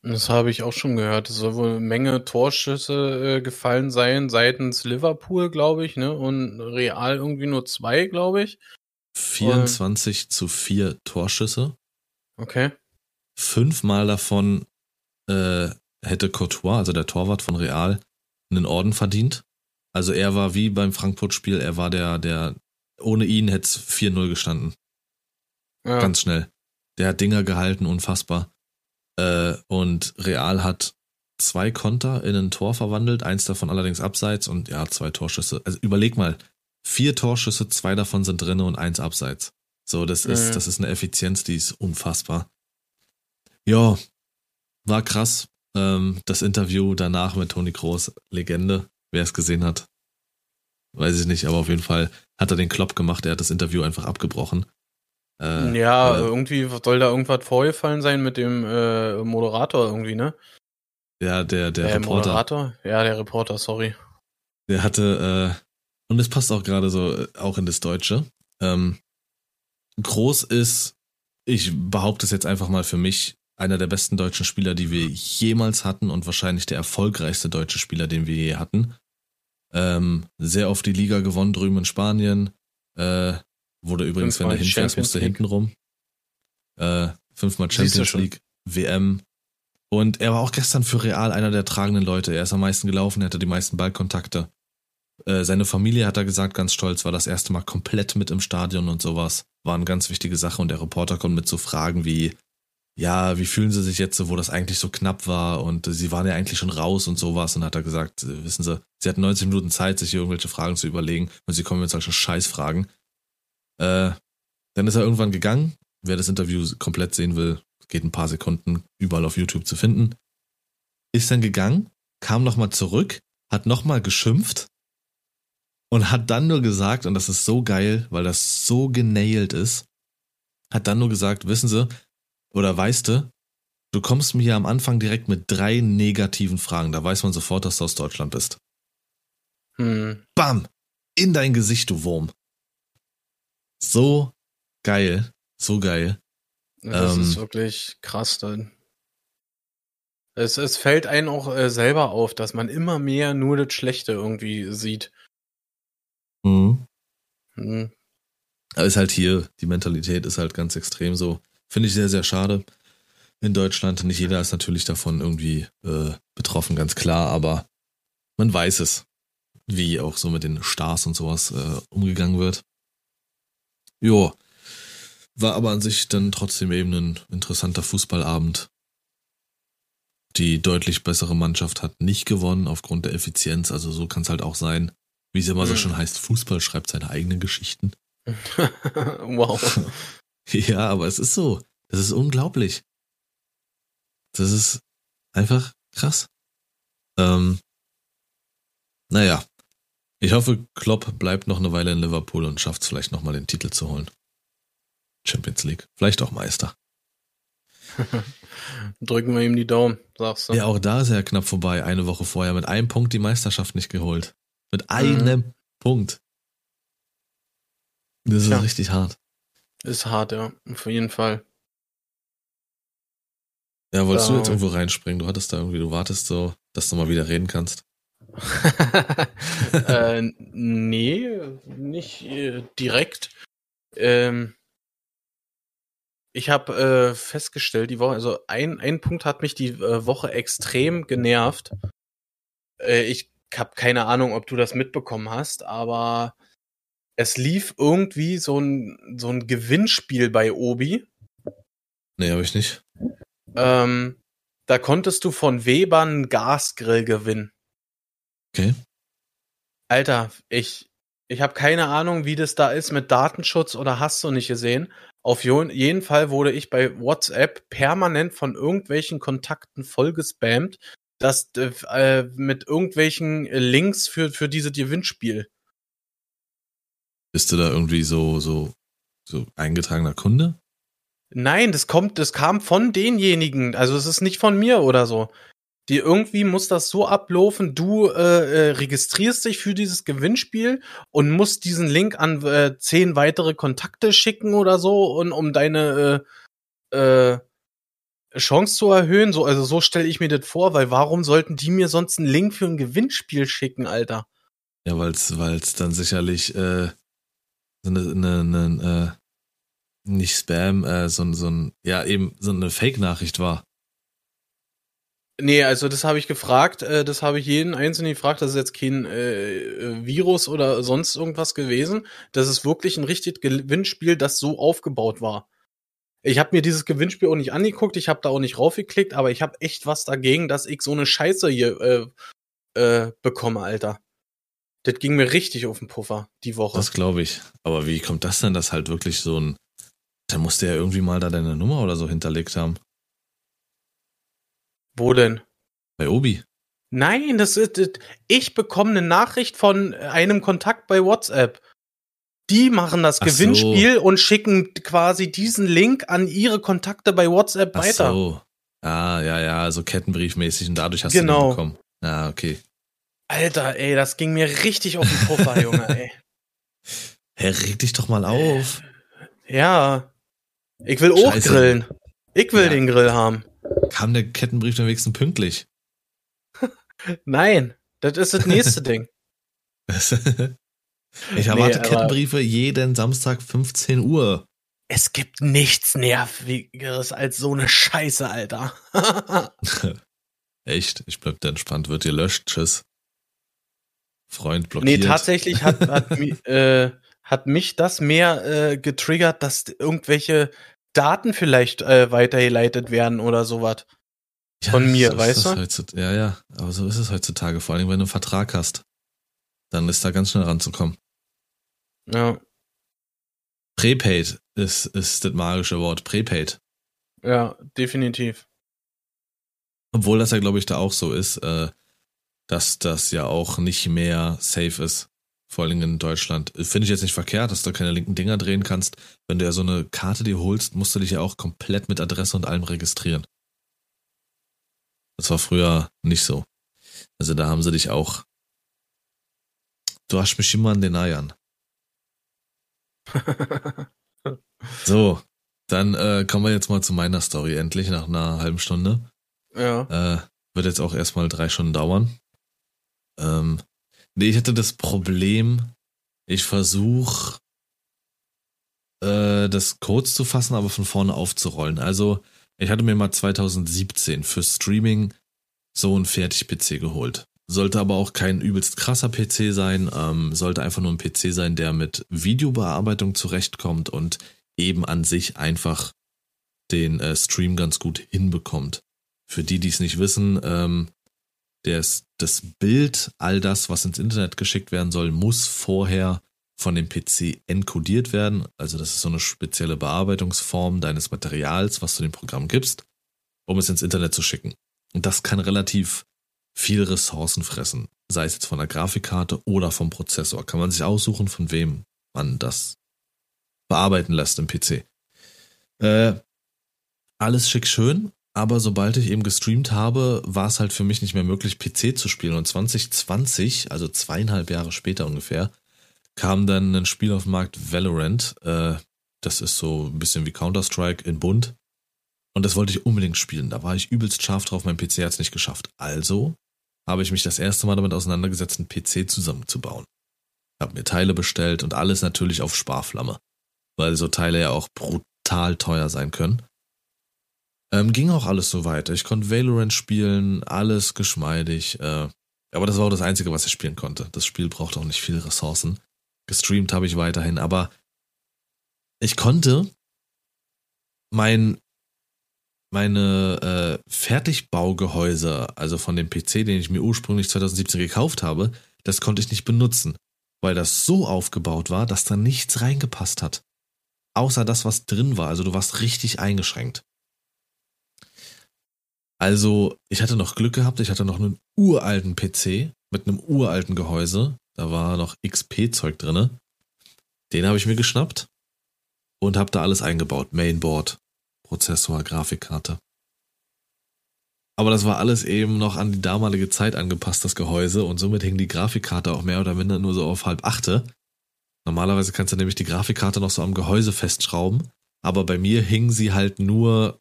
Das habe ich auch schon gehört. Es soll wohl eine Menge Torschüsse äh, gefallen sein seitens Liverpool, glaube ich, ne? Und Real irgendwie nur zwei, glaube ich. 24 Und... zu 4 Torschüsse. Okay. Fünfmal davon äh, hätte Courtois, also der Torwart von Real, einen Orden verdient. Also er war wie beim Frankfurt-Spiel, er war der, der, ohne ihn hätte es 4-0 gestanden. Ja. Ganz schnell. Der hat Dinger gehalten, unfassbar. Äh, und Real hat zwei Konter in ein Tor verwandelt, eins davon allerdings abseits und ja, zwei Torschüsse. Also überleg mal, vier Torschüsse, zwei davon sind drinne und eins abseits. So, das ist, mhm. das ist eine Effizienz, die ist unfassbar. Ja, war krass. Ähm, das Interview danach mit Toni Kroos, Legende. Wer es gesehen hat, weiß ich nicht, aber auf jeden Fall hat er den Klopp gemacht. Er hat das Interview einfach abgebrochen. Äh, ja, äh, irgendwie soll da irgendwas vorgefallen sein mit dem äh, Moderator irgendwie, ne? Ja, der, der, der Reporter. Moderator? Ja, der Reporter, sorry. Der hatte, äh, und es passt auch gerade so, äh, auch in das Deutsche. Ähm, Groß ist, ich behaupte es jetzt einfach mal für mich, einer der besten deutschen Spieler, die wir jemals hatten und wahrscheinlich der erfolgreichste deutsche Spieler, den wir je hatten. Ähm, sehr oft die Liga gewonnen drüben in Spanien. Äh, wurde übrigens, fünfmal wenn du hinfährst, musst du hinten rum. Äh, fünfmal Champions League, WM. Und er war auch gestern für Real einer der tragenden Leute. Er ist am meisten gelaufen, er hatte die meisten Ballkontakte. Äh, seine Familie, hat er gesagt, ganz stolz, war das erste Mal komplett mit im Stadion und sowas. War eine ganz wichtige Sache und der Reporter kommt mit so Fragen wie, ja, wie fühlen sie sich jetzt, wo das eigentlich so knapp war und sie waren ja eigentlich schon raus und sowas und hat er gesagt, äh, wissen Sie, sie hatten 90 Minuten Zeit, sich hier irgendwelche Fragen zu überlegen und sie kommen jetzt solche Scheißfragen. Äh, dann ist er irgendwann gegangen. Wer das Interview komplett sehen will, geht ein paar Sekunden überall auf YouTube zu finden. Ist dann gegangen, kam nochmal zurück, hat nochmal geschimpft und hat dann nur gesagt, und das ist so geil, weil das so genailt ist, hat dann nur gesagt, wissen Sie, oder weißt du, du kommst mir hier am Anfang direkt mit drei negativen Fragen. Da weiß man sofort, dass du aus Deutschland bist. Hm. Bam! In dein Gesicht, du Wurm. So geil. So geil. Das ähm, ist wirklich krass dann. Es, es fällt einem auch äh, selber auf, dass man immer mehr nur das Schlechte irgendwie sieht. Mhm. Mhm. Aber ist halt hier, die Mentalität ist halt ganz extrem so. Finde ich sehr, sehr schade. In Deutschland, nicht jeder ist natürlich davon irgendwie äh, betroffen, ganz klar, aber man weiß es, wie auch so mit den Stars und sowas äh, umgegangen wird. Jo, war aber an sich dann trotzdem eben ein interessanter Fußballabend. Die deutlich bessere Mannschaft hat nicht gewonnen aufgrund der Effizienz, also so kann es halt auch sein. Wie es immer so mhm. schon heißt, Fußball schreibt seine eigenen Geschichten. <laughs> wow. <laughs> Ja, aber es ist so. Das ist unglaublich. Das ist einfach krass. Ähm, naja. Ich hoffe, Klopp bleibt noch eine Weile in Liverpool und schafft es vielleicht nochmal den Titel zu holen. Champions League. Vielleicht auch Meister. <laughs> Drücken wir ihm die Daumen, sagst du. Ja, auch da ist er knapp vorbei. Eine Woche vorher mit einem Punkt die Meisterschaft nicht geholt. Mit einem mhm. Punkt. Das ist ja. richtig hart. Ist hart, ja. Auf jeden Fall. Ja, wolltest da, du jetzt irgendwo reinspringen? Du hattest da irgendwie, du wartest so, dass du mal wieder reden kannst. <laughs> äh, nee, nicht äh, direkt. Ähm, ich habe äh, festgestellt, die Woche, also ein, ein Punkt hat mich die äh, Woche extrem genervt. Äh, ich habe keine Ahnung, ob du das mitbekommen hast, aber es lief irgendwie so ein, so ein Gewinnspiel bei Obi. Nee, habe ich nicht. Ähm, da konntest du von Weber einen Gasgrill gewinnen. Okay. Alter, ich, ich habe keine Ahnung, wie das da ist mit Datenschutz oder hast du nicht gesehen. Auf jeden Fall wurde ich bei WhatsApp permanent von irgendwelchen Kontakten vollgespammt, das äh, mit irgendwelchen Links für, für dieses Gewinnspiel. Bist du da irgendwie so, so, so eingetragener Kunde? Nein, das kommt, das kam von denjenigen. Also es ist nicht von mir oder so. Die irgendwie muss das so ablaufen, du äh, äh, registrierst dich für dieses Gewinnspiel und musst diesen Link an äh, zehn weitere Kontakte schicken oder so, und um deine äh, äh, Chance zu erhöhen. So, also so stelle ich mir das vor, weil warum sollten die mir sonst einen Link für ein Gewinnspiel schicken, Alter? Ja, weil es dann sicherlich äh, so eine, eine, eine äh, nicht Spam, äh, so, so ein, ja, eben so eine Fake-Nachricht war. Nee, also das habe ich gefragt, äh, das habe ich jeden Einzelnen gefragt, das ist jetzt kein äh, Virus oder sonst irgendwas gewesen. Das ist wirklich ein richtig Gewinnspiel, das so aufgebaut war. Ich habe mir dieses Gewinnspiel auch nicht angeguckt, ich habe da auch nicht raufgeklickt, aber ich habe echt was dagegen, dass ich so eine Scheiße hier äh, äh, bekomme, Alter. Das ging mir richtig auf den Puffer die Woche. Das glaube ich. Aber wie kommt das denn, dass halt wirklich so ein. Da musste ja irgendwie mal da deine Nummer oder so hinterlegt haben. Wo denn? Bei Obi. Nein, das ist. Das, ich bekomme eine Nachricht von einem Kontakt bei WhatsApp. Die machen das Ach Gewinnspiel so. und schicken quasi diesen Link an ihre Kontakte bei WhatsApp Ach weiter. So. Ah, ja, ja, so kettenbriefmäßig und dadurch hast genau. du den bekommen. Ah, okay. Alter, ey, das ging mir richtig auf den Puffer, <laughs> Junge, ey. Hä, reg dich doch mal auf. Ja. Ich will auch grillen. Ich will ja. den Grill haben. Kam der Kettenbrief dann wenigstens pünktlich? <laughs> Nein, das ist das nächste <laughs> Ding. ich erwarte nee, Kettenbriefe jeden Samstag 15 Uhr. Es gibt nichts Nervigeres als so eine Scheiße, Alter. Echt? Ich bleib da entspannt. Wird ihr löscht. Tschüss. Freund blockiert. Nee, tatsächlich hat, hat, <laughs> äh, hat mich das mehr äh, getriggert, dass irgendwelche Daten vielleicht äh, weitergeleitet werden oder sowas. Ja, Von mir, so weißt du? Ja, ja, aber so ist es heutzutage, vor allem wenn du einen Vertrag hast. Dann ist da ganz schnell ranzukommen. Ja. Prepaid ist, ist das magische Wort. Prepaid. Ja, definitiv. Obwohl das ja, glaube ich, da auch so ist, äh, dass das ja auch nicht mehr safe ist. Vor allem in Deutschland. Finde ich jetzt nicht verkehrt, dass du keine linken Dinger drehen kannst. Wenn du ja so eine Karte dir holst, musst du dich ja auch komplett mit Adresse und allem registrieren. Das war früher nicht so. Also da haben sie dich auch. Du hast mich immer an den Eiern. <laughs> so, dann äh, kommen wir jetzt mal zu meiner Story endlich nach einer halben Stunde. Ja. Äh, wird jetzt auch erstmal drei Stunden dauern. Ähm, nee, ich hatte das Problem, ich versuche äh, das kurz zu fassen, aber von vorne aufzurollen. Also, ich hatte mir mal 2017 für Streaming so ein Fertig-PC geholt. Sollte aber auch kein übelst krasser PC sein, ähm, sollte einfach nur ein PC sein, der mit Videobearbeitung zurechtkommt und eben an sich einfach den äh, Stream ganz gut hinbekommt. Für die, die es nicht wissen, ähm, das, das Bild, all das, was ins Internet geschickt werden soll, muss vorher von dem PC encodiert werden. Also das ist so eine spezielle Bearbeitungsform deines Materials, was du dem Programm gibst, um es ins Internet zu schicken. Und das kann relativ viel Ressourcen fressen, sei es jetzt von der Grafikkarte oder vom Prozessor. Kann man sich aussuchen, von wem man das bearbeiten lässt im PC. Äh, alles schick schön, aber sobald ich eben gestreamt habe, war es halt für mich nicht mehr möglich, PC zu spielen. Und 2020, also zweieinhalb Jahre später ungefähr, kam dann ein Spiel auf den Markt, Valorant. Äh, das ist so ein bisschen wie Counter-Strike in bunt. Und das wollte ich unbedingt spielen. Da war ich übelst scharf drauf, mein PC hat es nicht geschafft. Also habe ich mich das erste Mal damit auseinandergesetzt, einen PC zusammenzubauen. Hab mir Teile bestellt und alles natürlich auf Sparflamme weil so Teile ja auch brutal teuer sein können. Ähm, ging auch alles so weiter. Ich konnte Valorant spielen, alles geschmeidig. Äh, aber das war auch das Einzige, was ich spielen konnte. Das Spiel braucht auch nicht viele Ressourcen. Gestreamt habe ich weiterhin, aber ich konnte mein meine äh, Fertigbaugehäuse, also von dem PC, den ich mir ursprünglich 2017 gekauft habe, das konnte ich nicht benutzen, weil das so aufgebaut war, dass da nichts reingepasst hat außer das, was drin war. Also du warst richtig eingeschränkt. Also ich hatte noch Glück gehabt, ich hatte noch einen uralten PC mit einem uralten Gehäuse. Da war noch XP-Zeug drinne. Den habe ich mir geschnappt und habe da alles eingebaut. Mainboard, Prozessor, Grafikkarte. Aber das war alles eben noch an die damalige Zeit angepasst, das Gehäuse, und somit hing die Grafikkarte auch mehr oder minder nur so auf halb achte. Normalerweise kannst du nämlich die Grafikkarte noch so am Gehäuse festschrauben, aber bei mir hing sie halt nur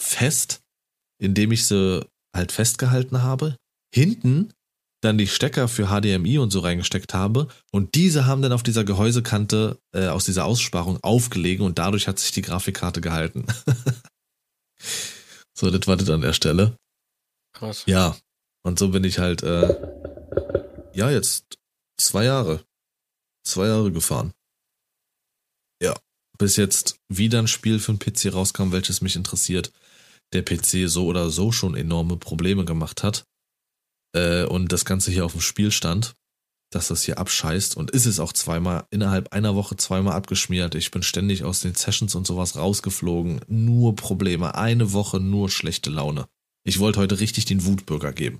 fest, indem ich sie halt festgehalten habe. Hinten dann die Stecker für HDMI und so reingesteckt habe und diese haben dann auf dieser Gehäusekante äh, aus dieser Aussparung aufgelegen und dadurch hat sich die Grafikkarte gehalten. <laughs> so, das war das an der Stelle. Krass. Ja, und so bin ich halt, äh, ja, jetzt zwei Jahre zwei Jahre gefahren. Ja, bis jetzt wieder ein Spiel für den PC rauskam, welches mich interessiert. Der PC so oder so schon enorme Probleme gemacht hat. Äh, und das Ganze hier auf dem Spiel stand, dass das hier abscheißt und ist es auch zweimal, innerhalb einer Woche zweimal abgeschmiert. Ich bin ständig aus den Sessions und sowas rausgeflogen. Nur Probleme. Eine Woche nur schlechte Laune. Ich wollte heute richtig den Wutbürger geben.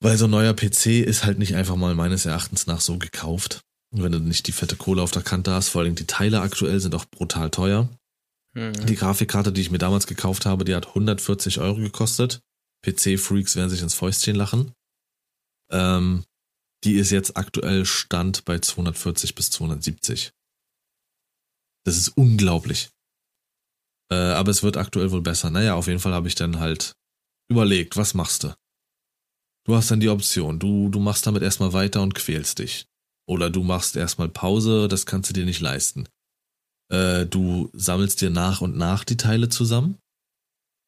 Weil so ein neuer PC ist halt nicht einfach mal meines Erachtens nach so gekauft. Wenn du nicht die fette Kohle auf der Kante hast, vor allem die Teile aktuell sind auch brutal teuer. Mhm. Die Grafikkarte, die ich mir damals gekauft habe, die hat 140 Euro gekostet. PC-Freaks werden sich ins Fäustchen lachen. Ähm, die ist jetzt aktuell Stand bei 240 bis 270. Das ist unglaublich. Äh, aber es wird aktuell wohl besser. Naja, auf jeden Fall habe ich dann halt überlegt, was machst du? Du hast dann die Option, du, du machst damit erstmal weiter und quälst dich. Oder du machst erstmal Pause, das kannst du dir nicht leisten. Äh, du sammelst dir nach und nach die Teile zusammen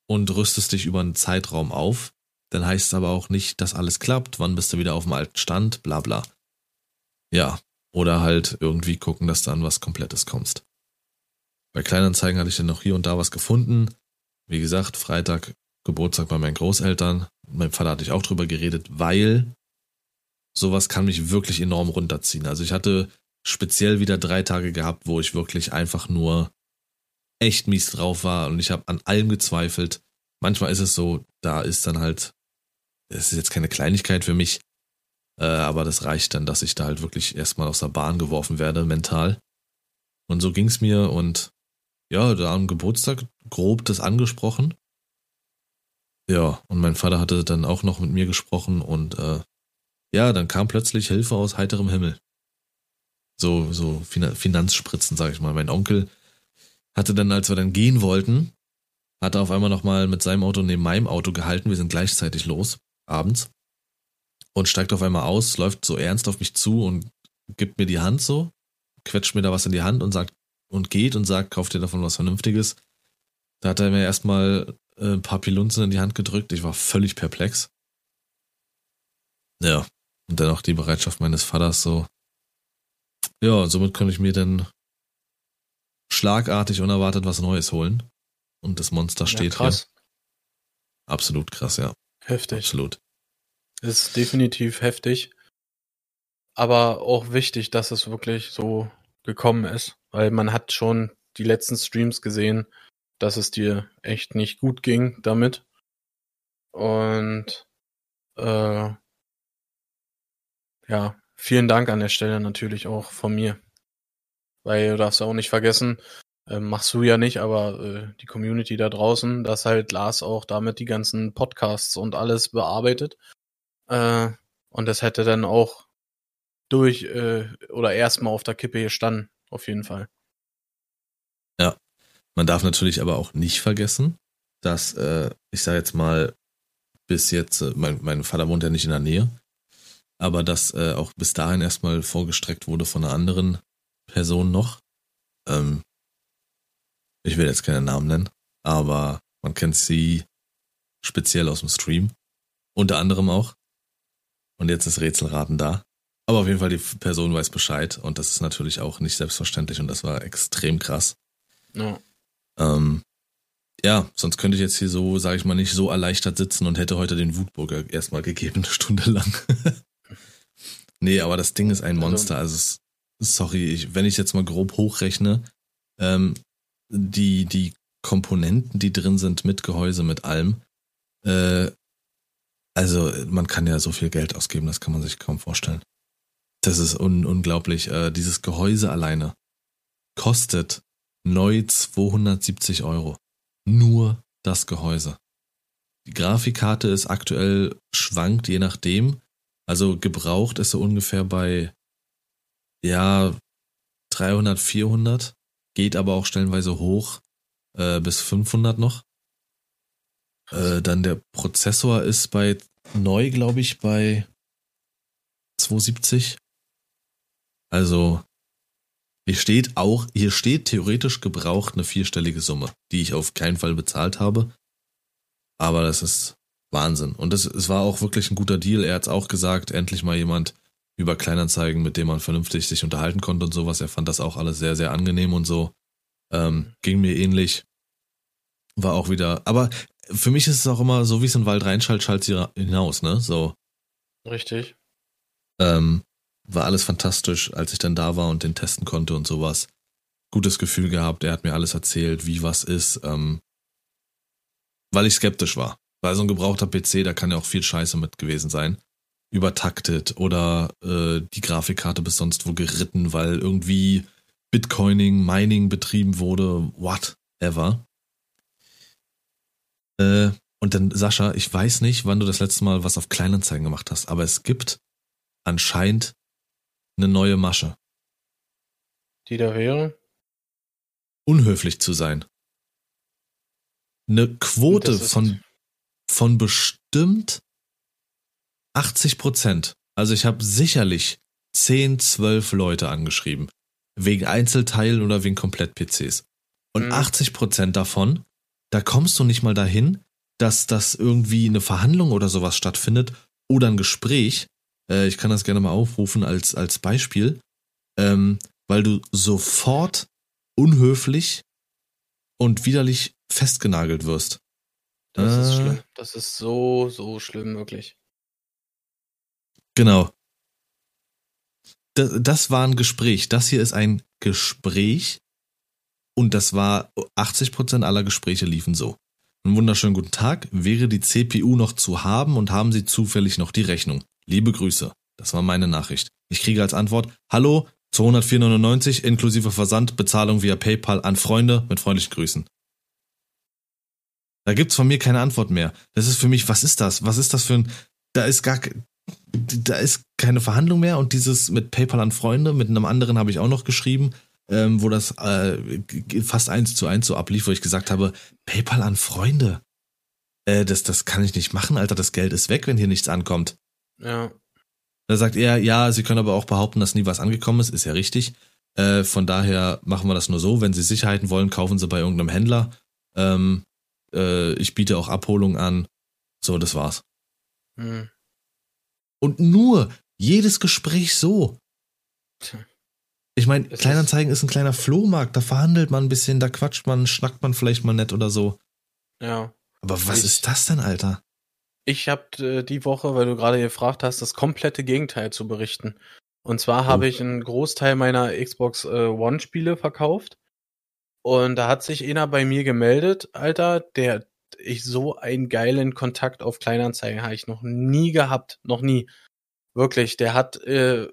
und rüstest dich über einen Zeitraum auf. Dann heißt es aber auch nicht, dass alles klappt, wann bist du wieder auf dem alten Stand, bla bla. Ja, oder halt irgendwie gucken, dass du an was Komplettes kommst. Bei Kleinanzeigen hatte ich dann noch hier und da was gefunden. Wie gesagt, Freitag Geburtstag bei meinen Großeltern. Mein Vater hatte ich auch drüber geredet, weil sowas kann mich wirklich enorm runterziehen. Also ich hatte speziell wieder drei Tage gehabt, wo ich wirklich einfach nur echt mies drauf war und ich habe an allem gezweifelt. Manchmal ist es so, da ist dann halt, es ist jetzt keine Kleinigkeit für mich, äh, aber das reicht dann, dass ich da halt wirklich erstmal aus der Bahn geworfen werde, mental. Und so ging's mir und ja, da am Geburtstag grob das angesprochen. Ja, und mein Vater hatte dann auch noch mit mir gesprochen und äh, ja, dann kam plötzlich Hilfe aus heiterem Himmel. So, so Finanzspritzen, sag ich mal. Mein Onkel hatte dann, als wir dann gehen wollten, hat er auf einmal nochmal mit seinem Auto neben meinem Auto gehalten. Wir sind gleichzeitig los, abends. Und steigt auf einmal aus, läuft so ernst auf mich zu und gibt mir die Hand so, quetscht mir da was in die Hand und sagt, und geht und sagt, kauf dir davon was Vernünftiges. Da hat er mir erstmal äh, ein paar Pilunzen in die Hand gedrückt. Ich war völlig perplex. Ja. Und dann auch die Bereitschaft meines Vaters so. Ja, somit konnte ich mir dann schlagartig unerwartet was Neues holen. Und das Monster steht ja, krass. hier. Absolut krass, ja. Heftig. Absolut. Ist definitiv heftig. Aber auch wichtig, dass es wirklich so gekommen ist. Weil man hat schon die letzten Streams gesehen, dass es dir echt nicht gut ging damit. Und äh, ja, vielen Dank an der Stelle natürlich auch von mir. Weil du darfst auch nicht vergessen, äh, machst du ja nicht, aber äh, die Community da draußen, dass halt Lars auch damit die ganzen Podcasts und alles bearbeitet. Äh, und das hätte dann auch durch äh, oder erstmal auf der Kippe gestanden, auf jeden Fall. Ja, man darf natürlich aber auch nicht vergessen, dass, äh, ich sage jetzt mal, bis jetzt, äh, mein, mein Vater wohnt ja nicht in der Nähe, aber dass äh, auch bis dahin erstmal vorgestreckt wurde von einer anderen Person noch. Ähm, ich will jetzt keinen Namen nennen, aber man kennt sie speziell aus dem Stream. Unter anderem auch. Und jetzt ist Rätselraten da. Aber auf jeden Fall, die Person weiß Bescheid und das ist natürlich auch nicht selbstverständlich und das war extrem krass. Ja. Ähm, ja, sonst könnte ich jetzt hier so, sage ich mal, nicht so erleichtert sitzen und hätte heute den Wutburger erstmal gegeben, eine Stunde lang. <laughs> nee, aber das Ding ist ein also Monster. Also, sorry, ich, wenn ich jetzt mal grob hochrechne, ähm, die, die Komponenten, die drin sind, mit Gehäuse, mit allem, äh, also man kann ja so viel Geld ausgeben, das kann man sich kaum vorstellen. Das ist un unglaublich. Äh, dieses Gehäuse alleine kostet neu 270 Euro. Nur das Gehäuse. Die Grafikkarte ist aktuell schwankt, je nachdem. Also gebraucht ist so ungefähr bei, ja, 300, 400. Geht aber auch stellenweise hoch äh, bis 500 noch. Äh, dann der Prozessor ist bei neu, glaube ich, bei 270. Also hier steht auch, hier steht theoretisch gebraucht eine vierstellige Summe, die ich auf keinen Fall bezahlt habe. Aber das ist Wahnsinn. Und das, es war auch wirklich ein guter Deal. Er hat es auch gesagt, endlich mal jemand über Kleinanzeigen, mit dem man vernünftig sich unterhalten konnte und sowas. Er fand das auch alles sehr, sehr angenehm und so. Ähm, ging mir ähnlich. War auch wieder, aber für mich ist es auch immer so, wie es in den Wald reinschallt, schallt sie hinaus, ne? So. Richtig. Ähm, war alles fantastisch, als ich dann da war und den testen konnte und sowas. Gutes Gefühl gehabt, er hat mir alles erzählt, wie was ist, ähm, weil ich skeptisch war. Weil so ein gebrauchter PC, da kann ja auch viel Scheiße mit gewesen sein. Übertaktet oder äh, die Grafikkarte bis sonst wo geritten, weil irgendwie Bitcoining, Mining betrieben wurde, whatever. Äh, und dann, Sascha, ich weiß nicht, wann du das letzte Mal was auf Kleinanzeigen gemacht hast, aber es gibt anscheinend eine neue Masche. Die da wäre? Unhöflich zu sein. Eine Quote von, von bestimmt 80 Prozent. Also ich habe sicherlich 10, 12 Leute angeschrieben. Wegen Einzelteilen oder wegen Komplett-PCs. Und mhm. 80 Prozent davon, da kommst du nicht mal dahin, dass das irgendwie eine Verhandlung oder sowas stattfindet oder ein Gespräch, äh, ich kann das gerne mal aufrufen als, als Beispiel, ähm, weil du sofort unhöflich und widerlich festgenagelt wirst. Das äh, ist schlimm. Das ist so, so schlimm, wirklich. Genau. Das, das war ein Gespräch. Das hier ist ein Gespräch. Und das war 80% aller Gespräche liefen so. Einen wunderschönen guten Tag. Wäre die CPU noch zu haben und haben Sie zufällig noch die Rechnung? Liebe Grüße. Das war meine Nachricht. Ich kriege als Antwort, hallo, 204,99 inklusive Versand, Bezahlung via PayPal an Freunde mit freundlichen Grüßen. Da gibt's von mir keine Antwort mehr. Das ist für mich, was ist das? Was ist das für ein, da ist gar, da ist keine Verhandlung mehr und dieses mit PayPal an Freunde, mit einem anderen habe ich auch noch geschrieben, ähm, wo das äh, fast eins zu eins so ablief, wo ich gesagt habe, PayPal an Freunde. Äh, das, das kann ich nicht machen, Alter, das Geld ist weg, wenn hier nichts ankommt. Ja. Da sagt er, ja, Sie können aber auch behaupten, dass nie was angekommen ist, ist ja richtig. Äh, von daher machen wir das nur so, wenn Sie Sicherheiten wollen, kaufen Sie bei irgendeinem Händler. Ähm, äh, ich biete auch Abholung an. So, das war's. Hm. Und nur jedes Gespräch so. Ich meine, Kleinanzeigen ist ein kleiner Flohmarkt, da verhandelt man ein bisschen, da quatscht man, schnackt man vielleicht mal nett oder so. Ja. Aber was ich, ist das denn, Alter? Ich habe äh, die Woche, weil du gerade gefragt hast, das komplette Gegenteil zu berichten. Und zwar oh. habe ich einen Großteil meiner Xbox äh, One Spiele verkauft. Und da hat sich einer bei mir gemeldet, Alter, der ich so einen geilen Kontakt auf Kleinanzeigen habe ich noch nie gehabt, noch nie. Wirklich, der hat äh,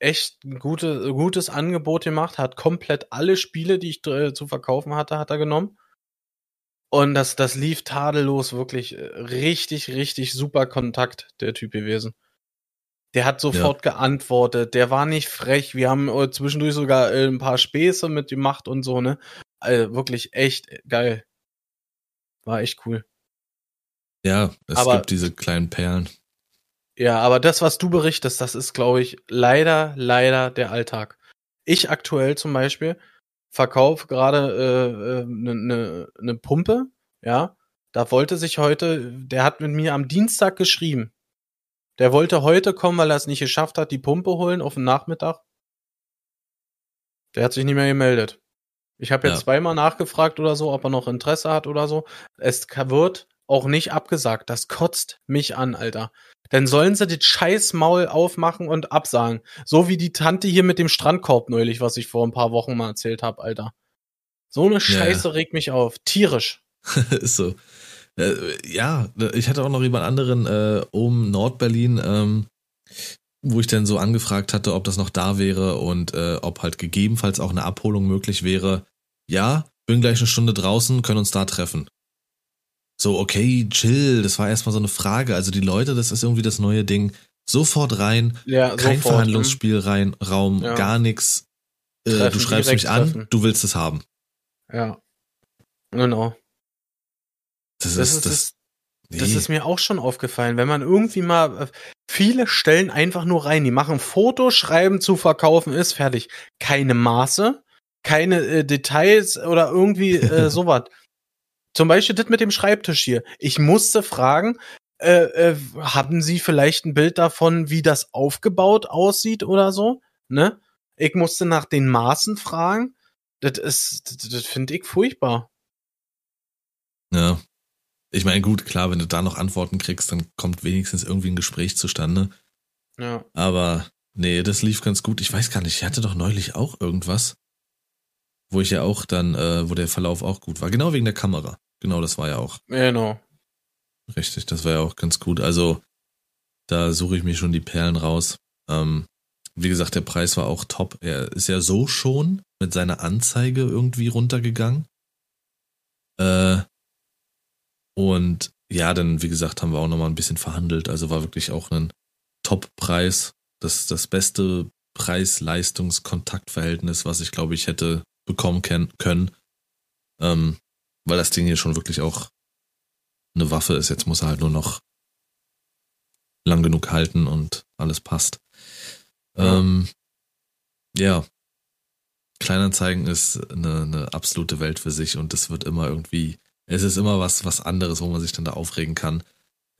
echt ein gute, gutes Angebot gemacht, hat komplett alle Spiele, die ich äh, zu verkaufen hatte, hat er genommen. Und das, das lief tadellos, wirklich äh, richtig, richtig super Kontakt, der Typ gewesen. Der hat sofort ja. geantwortet, der war nicht frech. Wir haben äh, zwischendurch sogar äh, ein paar Späße mit gemacht und so, ne? Also wirklich echt geil. War echt cool. Ja, es aber, gibt diese kleinen Perlen. Ja, aber das, was du berichtest, das ist, glaube ich, leider, leider der Alltag. Ich aktuell zum Beispiel verkaufe gerade eine äh, ne, ne, ne Pumpe, ja. Da wollte sich heute, der hat mit mir am Dienstag geschrieben. Der wollte heute kommen, weil er es nicht geschafft hat, die Pumpe holen auf den Nachmittag. Der hat sich nicht mehr gemeldet. Ich habe jetzt ja. zweimal nachgefragt oder so, ob er noch Interesse hat oder so. Es wird auch nicht abgesagt. Das kotzt mich an, Alter. Dann sollen sie das Scheißmaul aufmachen und absagen. So wie die Tante hier mit dem Strandkorb neulich, was ich vor ein paar Wochen mal erzählt habe, Alter. So eine Scheiße ja. regt mich auf. Tierisch. <laughs> Ist so. Äh, ja, ich hatte auch noch jemand anderen äh, um Nordberlin, ähm, wo ich dann so angefragt hatte, ob das noch da wäre und äh, ob halt gegebenenfalls auch eine Abholung möglich wäre. Ja, bin gleich eine Stunde draußen, können uns da treffen so, okay, chill, das war erstmal so eine Frage. Also die Leute, das ist irgendwie das neue Ding. Sofort rein, ja, kein sofort, Verhandlungsspiel rein, Raum, ja. gar nichts. Äh, du schreibst mich treffen. an, du willst es haben. Ja. Genau. Das, das ist, das, ist, nee. das ist mir auch schon aufgefallen, wenn man irgendwie mal äh, viele stellen einfach nur rein, die machen Fotos, schreiben zu verkaufen, ist fertig. Keine Maße, keine äh, Details oder irgendwie äh, <laughs> sowas. Zum Beispiel das mit dem Schreibtisch hier. Ich musste fragen, äh, äh, haben Sie vielleicht ein Bild davon, wie das aufgebaut aussieht oder so? Ne? Ich musste nach den Maßen fragen. Das ist, das, das finde ich furchtbar. Ja. Ich meine, gut, klar, wenn du da noch Antworten kriegst, dann kommt wenigstens irgendwie ein Gespräch zustande. Ja. Aber nee, das lief ganz gut. Ich weiß gar nicht, ich hatte doch neulich auch irgendwas, wo ich ja auch dann, äh, wo der Verlauf auch gut war. Genau wegen der Kamera. Genau, das war ja auch. Genau. Richtig, das war ja auch ganz gut. Also, da suche ich mir schon die Perlen raus. Ähm, wie gesagt, der Preis war auch top. Er ist ja so schon mit seiner Anzeige irgendwie runtergegangen. Äh, und ja, dann, wie gesagt, haben wir auch nochmal ein bisschen verhandelt. Also war wirklich auch ein Top-Preis. Das, das beste Preis-Leistungs-Kontaktverhältnis, was ich glaube ich hätte bekommen können. Ähm, weil das Ding hier schon wirklich auch eine Waffe ist. Jetzt muss er halt nur noch lang genug halten und alles passt. Ja. Ähm, ja. Kleinanzeigen ist eine, eine absolute Welt für sich und es wird immer irgendwie, es ist immer was, was anderes, wo man sich dann da aufregen kann.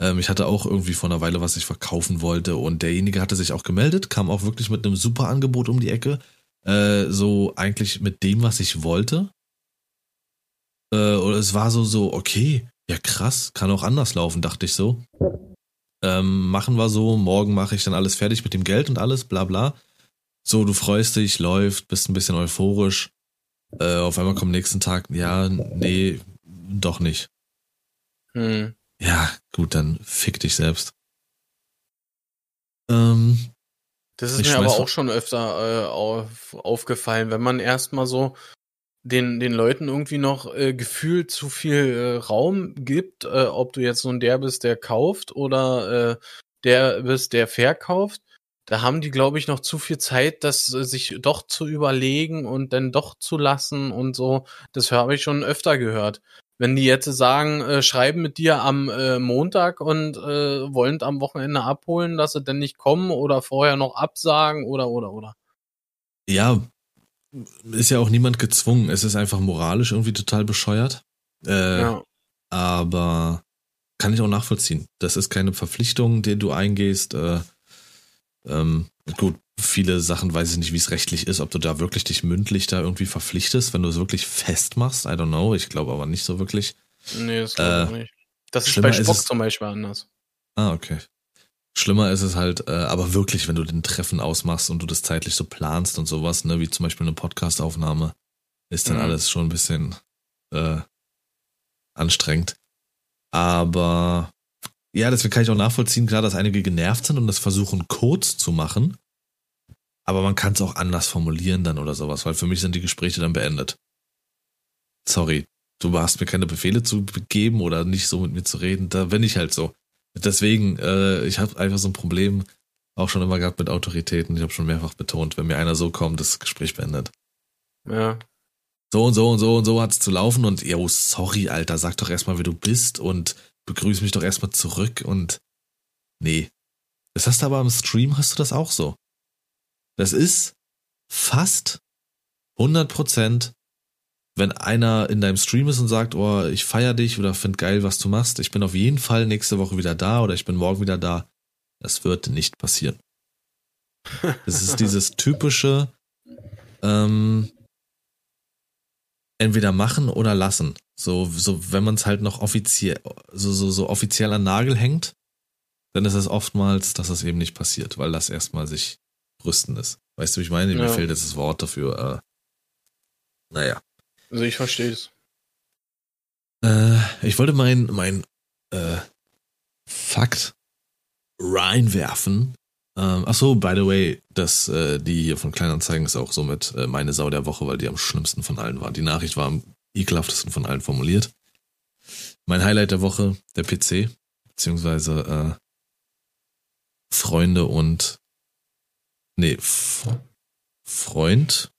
Ähm, ich hatte auch irgendwie vor einer Weile, was ich verkaufen wollte und derjenige hatte sich auch gemeldet, kam auch wirklich mit einem super Angebot um die Ecke. Äh, so eigentlich mit dem, was ich wollte. Äh, oder es war so, so, okay, ja krass, kann auch anders laufen, dachte ich so. Ähm, machen wir so, morgen mache ich dann alles fertig mit dem Geld und alles, bla bla. So, du freust dich, läuft, bist ein bisschen euphorisch. Äh, auf einmal kommt nächsten Tag, ja, nee, doch nicht. Hm. Ja, gut, dann fick dich selbst. Ähm, das ist mir aber auch schon öfter äh, auf, aufgefallen, wenn man erstmal so den, den Leuten irgendwie noch äh, gefühlt zu viel äh, Raum gibt, äh, ob du jetzt so ein der bist, der kauft oder äh, der bist, der verkauft. Da haben die, glaube ich, noch zu viel Zeit, das äh, sich doch zu überlegen und dann doch zu lassen und so. Das habe ich schon öfter gehört. Wenn die jetzt sagen, äh, schreiben mit dir am äh, Montag und äh, wollen am Wochenende abholen, dass sie denn nicht kommen oder vorher noch absagen oder oder oder. Ja, ist ja auch niemand gezwungen. Es ist einfach moralisch irgendwie total bescheuert. Äh, ja. Aber kann ich auch nachvollziehen. Das ist keine Verpflichtung, die du eingehst. Äh, ähm, gut, viele Sachen weiß ich nicht, wie es rechtlich ist, ob du da wirklich dich mündlich da irgendwie verpflichtest, wenn du es wirklich festmachst. I don't know. Ich glaube aber nicht so wirklich. Nee, das glaube ich äh, nicht. Das ist bei Spock ist zum Beispiel anders. Ah, okay. Schlimmer ist es halt, äh, aber wirklich, wenn du den Treffen ausmachst und du das zeitlich so planst und sowas, ne, wie zum Beispiel eine Podcastaufnahme, ist dann mhm. alles schon ein bisschen äh, anstrengend. Aber ja, deswegen kann ich auch nachvollziehen, klar, dass einige genervt sind und das versuchen kurz zu machen. Aber man kann es auch anders formulieren dann oder sowas, weil für mich sind die Gespräche dann beendet. Sorry, du hast mir keine Befehle zu geben oder nicht so mit mir zu reden. Da bin ich halt so. Deswegen, äh, ich habe einfach so ein Problem auch schon immer gehabt mit Autoritäten. Ich habe schon mehrfach betont, wenn mir einer so kommt, das Gespräch beendet. Ja. So und so und so und so hat's zu laufen und yo, sorry, Alter, sag doch erstmal, wie du bist und begrüß mich doch erstmal zurück und nee. Das hast du aber im Stream hast du das auch so. Das ist fast 100 Prozent wenn einer in deinem Stream ist und sagt, oh, ich feier dich oder find geil, was du machst, ich bin auf jeden Fall nächste Woche wieder da oder ich bin morgen wieder da, das wird nicht passieren. Das ist dieses typische, ähm, entweder machen oder lassen. So, so wenn man es halt noch offiziell, so, so, so offiziell an Nagel hängt, dann ist es oftmals, dass das eben nicht passiert, weil das erstmal sich rüsten ist. Weißt du, wie ich meine? Mir fehlt jetzt das Wort dafür. Äh, naja. Also ich verstehe es. Äh, ich wollte mein, mein äh, Fakt reinwerfen. Ähm, ach so, by the way, dass äh, die hier von Kleinanzeigen ist auch somit äh, meine Sau der Woche, weil die am schlimmsten von allen war. Die Nachricht war am ekelhaftesten von allen formuliert. Mein Highlight der Woche, der PC, beziehungsweise äh, Freunde und nee, Freund,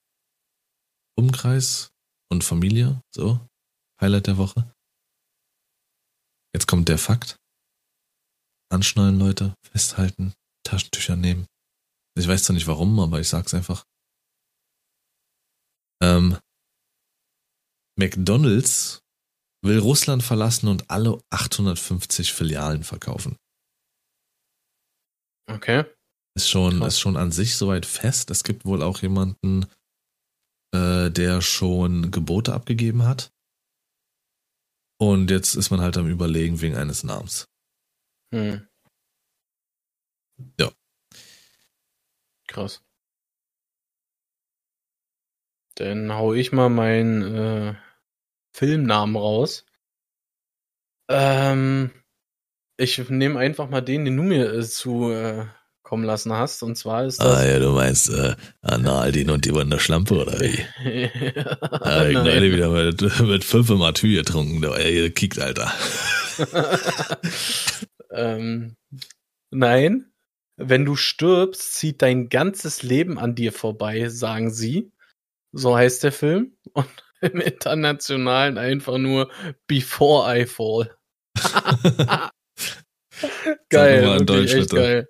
Umkreis, und Familie. So, Highlight der Woche. Jetzt kommt der Fakt. Anschnallen, Leute, festhalten, Taschentücher nehmen. Ich weiß zwar nicht warum, aber ich sag's einfach. Ähm, McDonald's will Russland verlassen und alle 850 Filialen verkaufen. Okay. Ist schon, ist schon an sich soweit fest. Es gibt wohl auch jemanden, äh, der schon Gebote abgegeben hat. Und jetzt ist man halt am Überlegen wegen eines Namens. Hm. Ja. Krass. Dann hau ich mal meinen äh, Filmnamen raus. Ähm, ich nehme einfach mal den, den du mir äh, zu äh, kommen lassen hast. Und zwar ist das. Ah ja, du meinst äh, Analdin und die Wanderschlampe oder wie? <laughs> ja, ah, ich habe wieder mit, <laughs> mit fünf Matü getrunken, der ihr kickt, Alter. <laughs> ähm, nein. Wenn du stirbst, zieht dein ganzes Leben an dir vorbei, sagen sie. So heißt der Film. <laughs> Und im Internationalen einfach nur Before I Fall. <laughs> geil, wirklich, Deutsch, echt bitte. geil.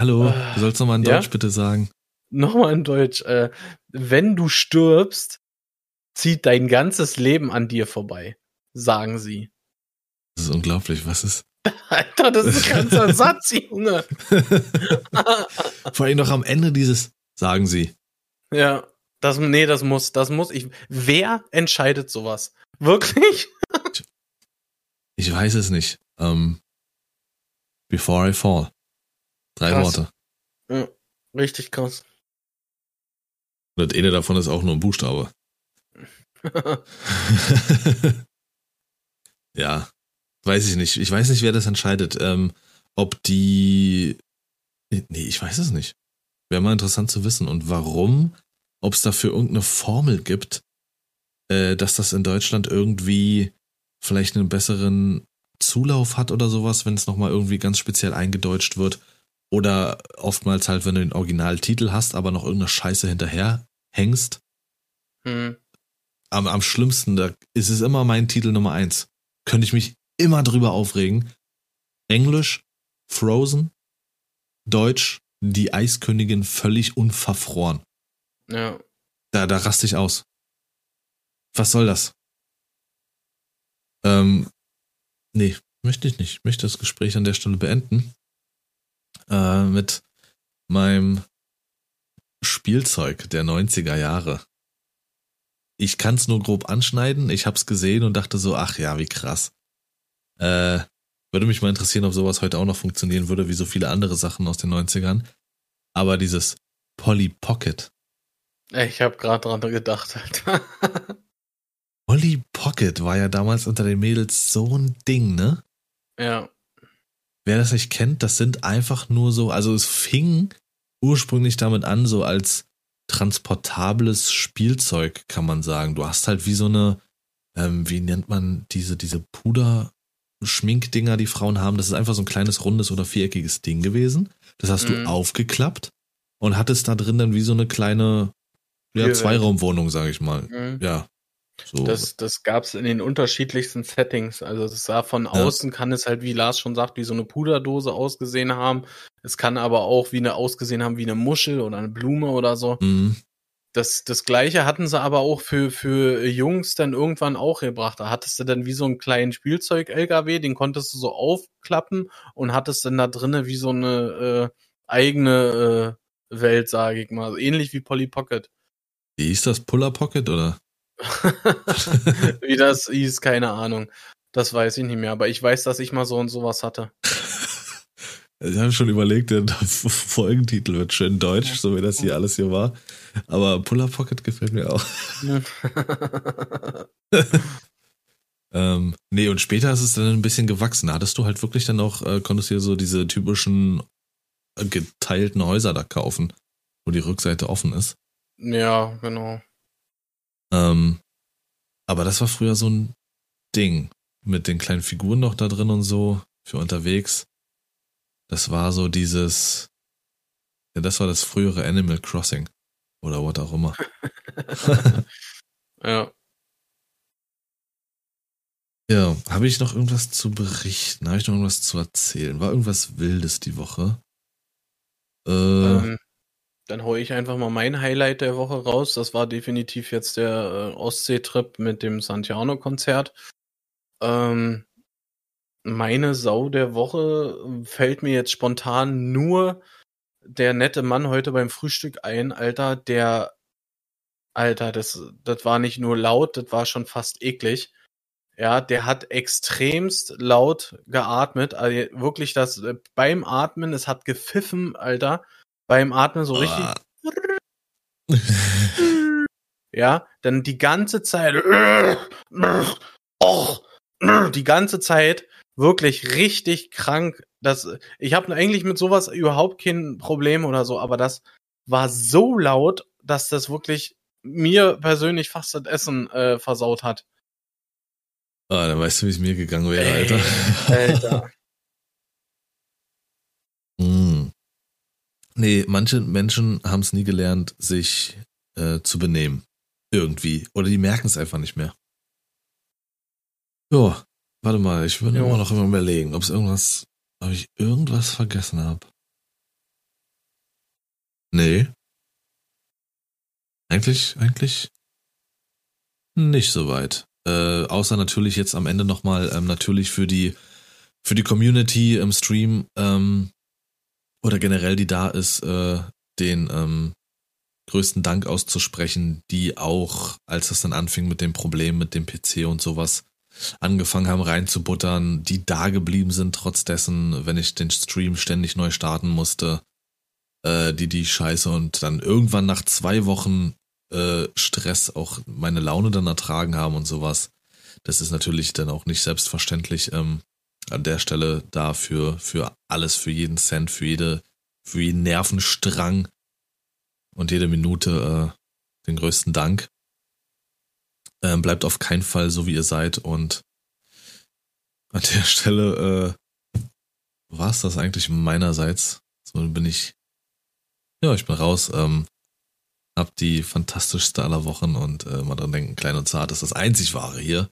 Hallo, äh, du sollst nochmal in Deutsch ja? bitte sagen. Nochmal in Deutsch. Äh, wenn du stirbst, zieht dein ganzes Leben an dir vorbei, sagen sie. Das ist unglaublich, was ist? <laughs> Alter, das ist ein ganzer <laughs> Satz, Junge. Vor allem noch am Ende dieses, sagen sie. Ja. Das, nee, das muss, das muss ich. Wer entscheidet sowas? Wirklich? <laughs> ich weiß es nicht. Ähm, before I fall. Drei krass. Worte. Ja, richtig krass. Und das eine davon ist auch nur ein Buchstabe. ja, weiß ich nicht. Ich weiß nicht, wer das entscheidet. Ähm, ob die. Nee, ich weiß es nicht. Wäre mal interessant zu wissen. Und warum? Ob es dafür irgendeine Formel gibt, äh, dass das in Deutschland irgendwie vielleicht einen besseren Zulauf hat oder sowas, wenn es nochmal irgendwie ganz speziell eingedeutscht wird. Oder oftmals halt, wenn du den Originaltitel hast, aber noch irgendeine Scheiße hinterher hängst. Hm. Am, am schlimmsten, da ist es immer mein Titel Nummer eins. Könnte ich mich immer drüber aufregen. Englisch, Frozen, Deutsch, die Eiskönigin völlig unverfroren. Ja. Da, da raste ich aus. Was soll das? Ähm, nee, möchte ich nicht. Ich möchte das Gespräch an der Stelle beenden. Äh, mit meinem Spielzeug der 90er Jahre. Ich kann es nur grob anschneiden. Ich habe es gesehen und dachte so, ach ja, wie krass. Äh, würde mich mal interessieren, ob sowas heute auch noch funktionieren würde, wie so viele andere Sachen aus den 90ern. Aber dieses Polly Pocket. Ich habe gerade dran gedacht, Alter. <laughs> Polly Pocket war ja damals unter den Mädels so ein Ding, ne? Ja. Wer das nicht kennt, das sind einfach nur so, also es fing ursprünglich damit an, so als transportables Spielzeug, kann man sagen. Du hast halt wie so eine, ähm, wie nennt man diese, diese Puder, Schminkdinger, die Frauen haben. Das ist einfach so ein kleines rundes oder viereckiges Ding gewesen. Das hast mhm. du aufgeklappt und hattest da drin dann wie so eine kleine ja, Zweiraumwohnung, sage ich mal. Mhm. Ja. So. Das, das gab es in den unterschiedlichsten Settings. Also es sah von ja. außen, kann es halt, wie Lars schon sagt, wie so eine Puderdose ausgesehen haben. Es kann aber auch wie eine ausgesehen haben wie eine Muschel oder eine Blume oder so. Mhm. Das, das gleiche hatten sie aber auch für, für Jungs dann irgendwann auch gebracht. Da hattest du dann wie so einen kleinen Spielzeug-LKW, den konntest du so aufklappen und hattest dann da drinnen wie so eine äh, eigene äh, Welt, sage ich mal. Ähnlich wie Polly Pocket. Wie hieß das Puller Pocket oder? <laughs> wie das hieß, keine Ahnung. Das weiß ich nicht mehr, aber ich weiß, dass ich mal so und sowas hatte. <laughs> Ich habe schon überlegt, der <laughs> Folgentitel wird schön deutsch, so wie das hier alles hier war. Aber Puller Pocket gefällt mir auch. <laughs> ähm, nee, und später ist es dann ein bisschen gewachsen. Hattest du halt wirklich dann auch, äh, konntest du dir so diese typischen äh, geteilten Häuser da kaufen, wo die Rückseite offen ist. Ja, genau. Ähm, aber das war früher so ein Ding. Mit den kleinen Figuren noch da drin und so, für unterwegs. Das war so dieses, ja, das war das frühere Animal Crossing. Oder was auch immer. <laughs> ja. Ja, habe ich noch irgendwas zu berichten? Habe ich noch irgendwas zu erzählen? War irgendwas Wildes die Woche? Äh, ähm, dann hole ich einfach mal mein Highlight der Woche raus. Das war definitiv jetzt der äh, Ostsee-Trip mit dem Santiano-Konzert. Ähm, meine Sau der Woche fällt mir jetzt spontan nur der nette Mann heute beim Frühstück ein, Alter, der, Alter, das, das war nicht nur laut, das war schon fast eklig. Ja, der hat extremst laut geatmet, also wirklich das, äh, beim Atmen, es hat gepfiffen, Alter, beim Atmen so richtig. <laughs> ja, dann die ganze Zeit, <laughs> die ganze Zeit wirklich richtig krank. Das, ich habe eigentlich mit sowas überhaupt kein Problem oder so, aber das war so laut, dass das wirklich mir persönlich fast das Essen äh, versaut hat. Ah, dann weißt du, wie es mir gegangen wäre, Alter. Alter. <laughs> mm. Nee, manche Menschen haben es nie gelernt, sich äh, zu benehmen. Irgendwie. Oder die merken es einfach nicht mehr. Ja, Warte mal, ich würde immer noch immer überlegen, ob es irgendwas, ob ich irgendwas vergessen habe. Nee. Eigentlich, eigentlich nicht so weit. Äh, außer natürlich jetzt am Ende nochmal ähm, natürlich für die für die Community im Stream ähm, oder generell die da ist, äh, den ähm, größten Dank auszusprechen, die auch, als es dann anfing mit dem Problem mit dem PC und sowas, angefangen haben reinzubuttern, die da geblieben sind, trotz dessen, wenn ich den Stream ständig neu starten musste, äh, die die Scheiße und dann irgendwann nach zwei Wochen äh, Stress auch meine Laune dann ertragen haben und sowas. Das ist natürlich dann auch nicht selbstverständlich ähm, an der Stelle dafür, für alles, für jeden Cent, für jede, für jeden Nervenstrang und jede Minute äh, den größten Dank. Ähm, bleibt auf keinen Fall so, wie ihr seid und an der Stelle äh, war es das eigentlich meinerseits. So bin ich, ja, ich bin raus. Ähm, hab die fantastischste aller Wochen und äh, mal dran denken, klein und zart ist das einzig wahre hier.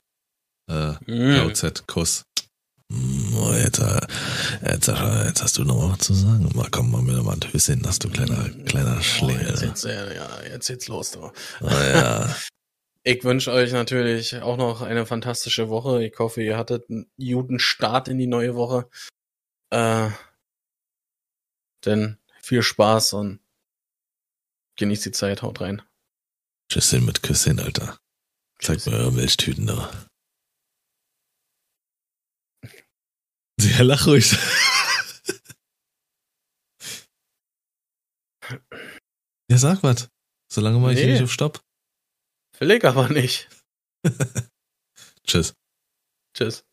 Äh, mm. Kuss. Oh, jetzt, äh, jetzt, jetzt, hast du noch was zu sagen. Mal komm mal mir noch mal ein Höschen, hast du kleiner, kleiner Schlingel. Oh, jetzt, jetzt, ja, jetzt geht's los, du. Oh, ja. <laughs> Ich wünsche euch natürlich auch noch eine fantastische Woche. Ich hoffe, ihr hattet einen guten Start in die neue Woche. Äh, denn viel Spaß und genießt die Zeit. Haut rein. Tschüsschen mit Küsschen, Alter. Zeig mir eure Milchtüten da. Ja, lach ruhig. <laughs> ja, sag was. Solange mache ich nee. nicht auf Stopp. Will ich aber nicht. <laughs> Tschüss. Tschüss.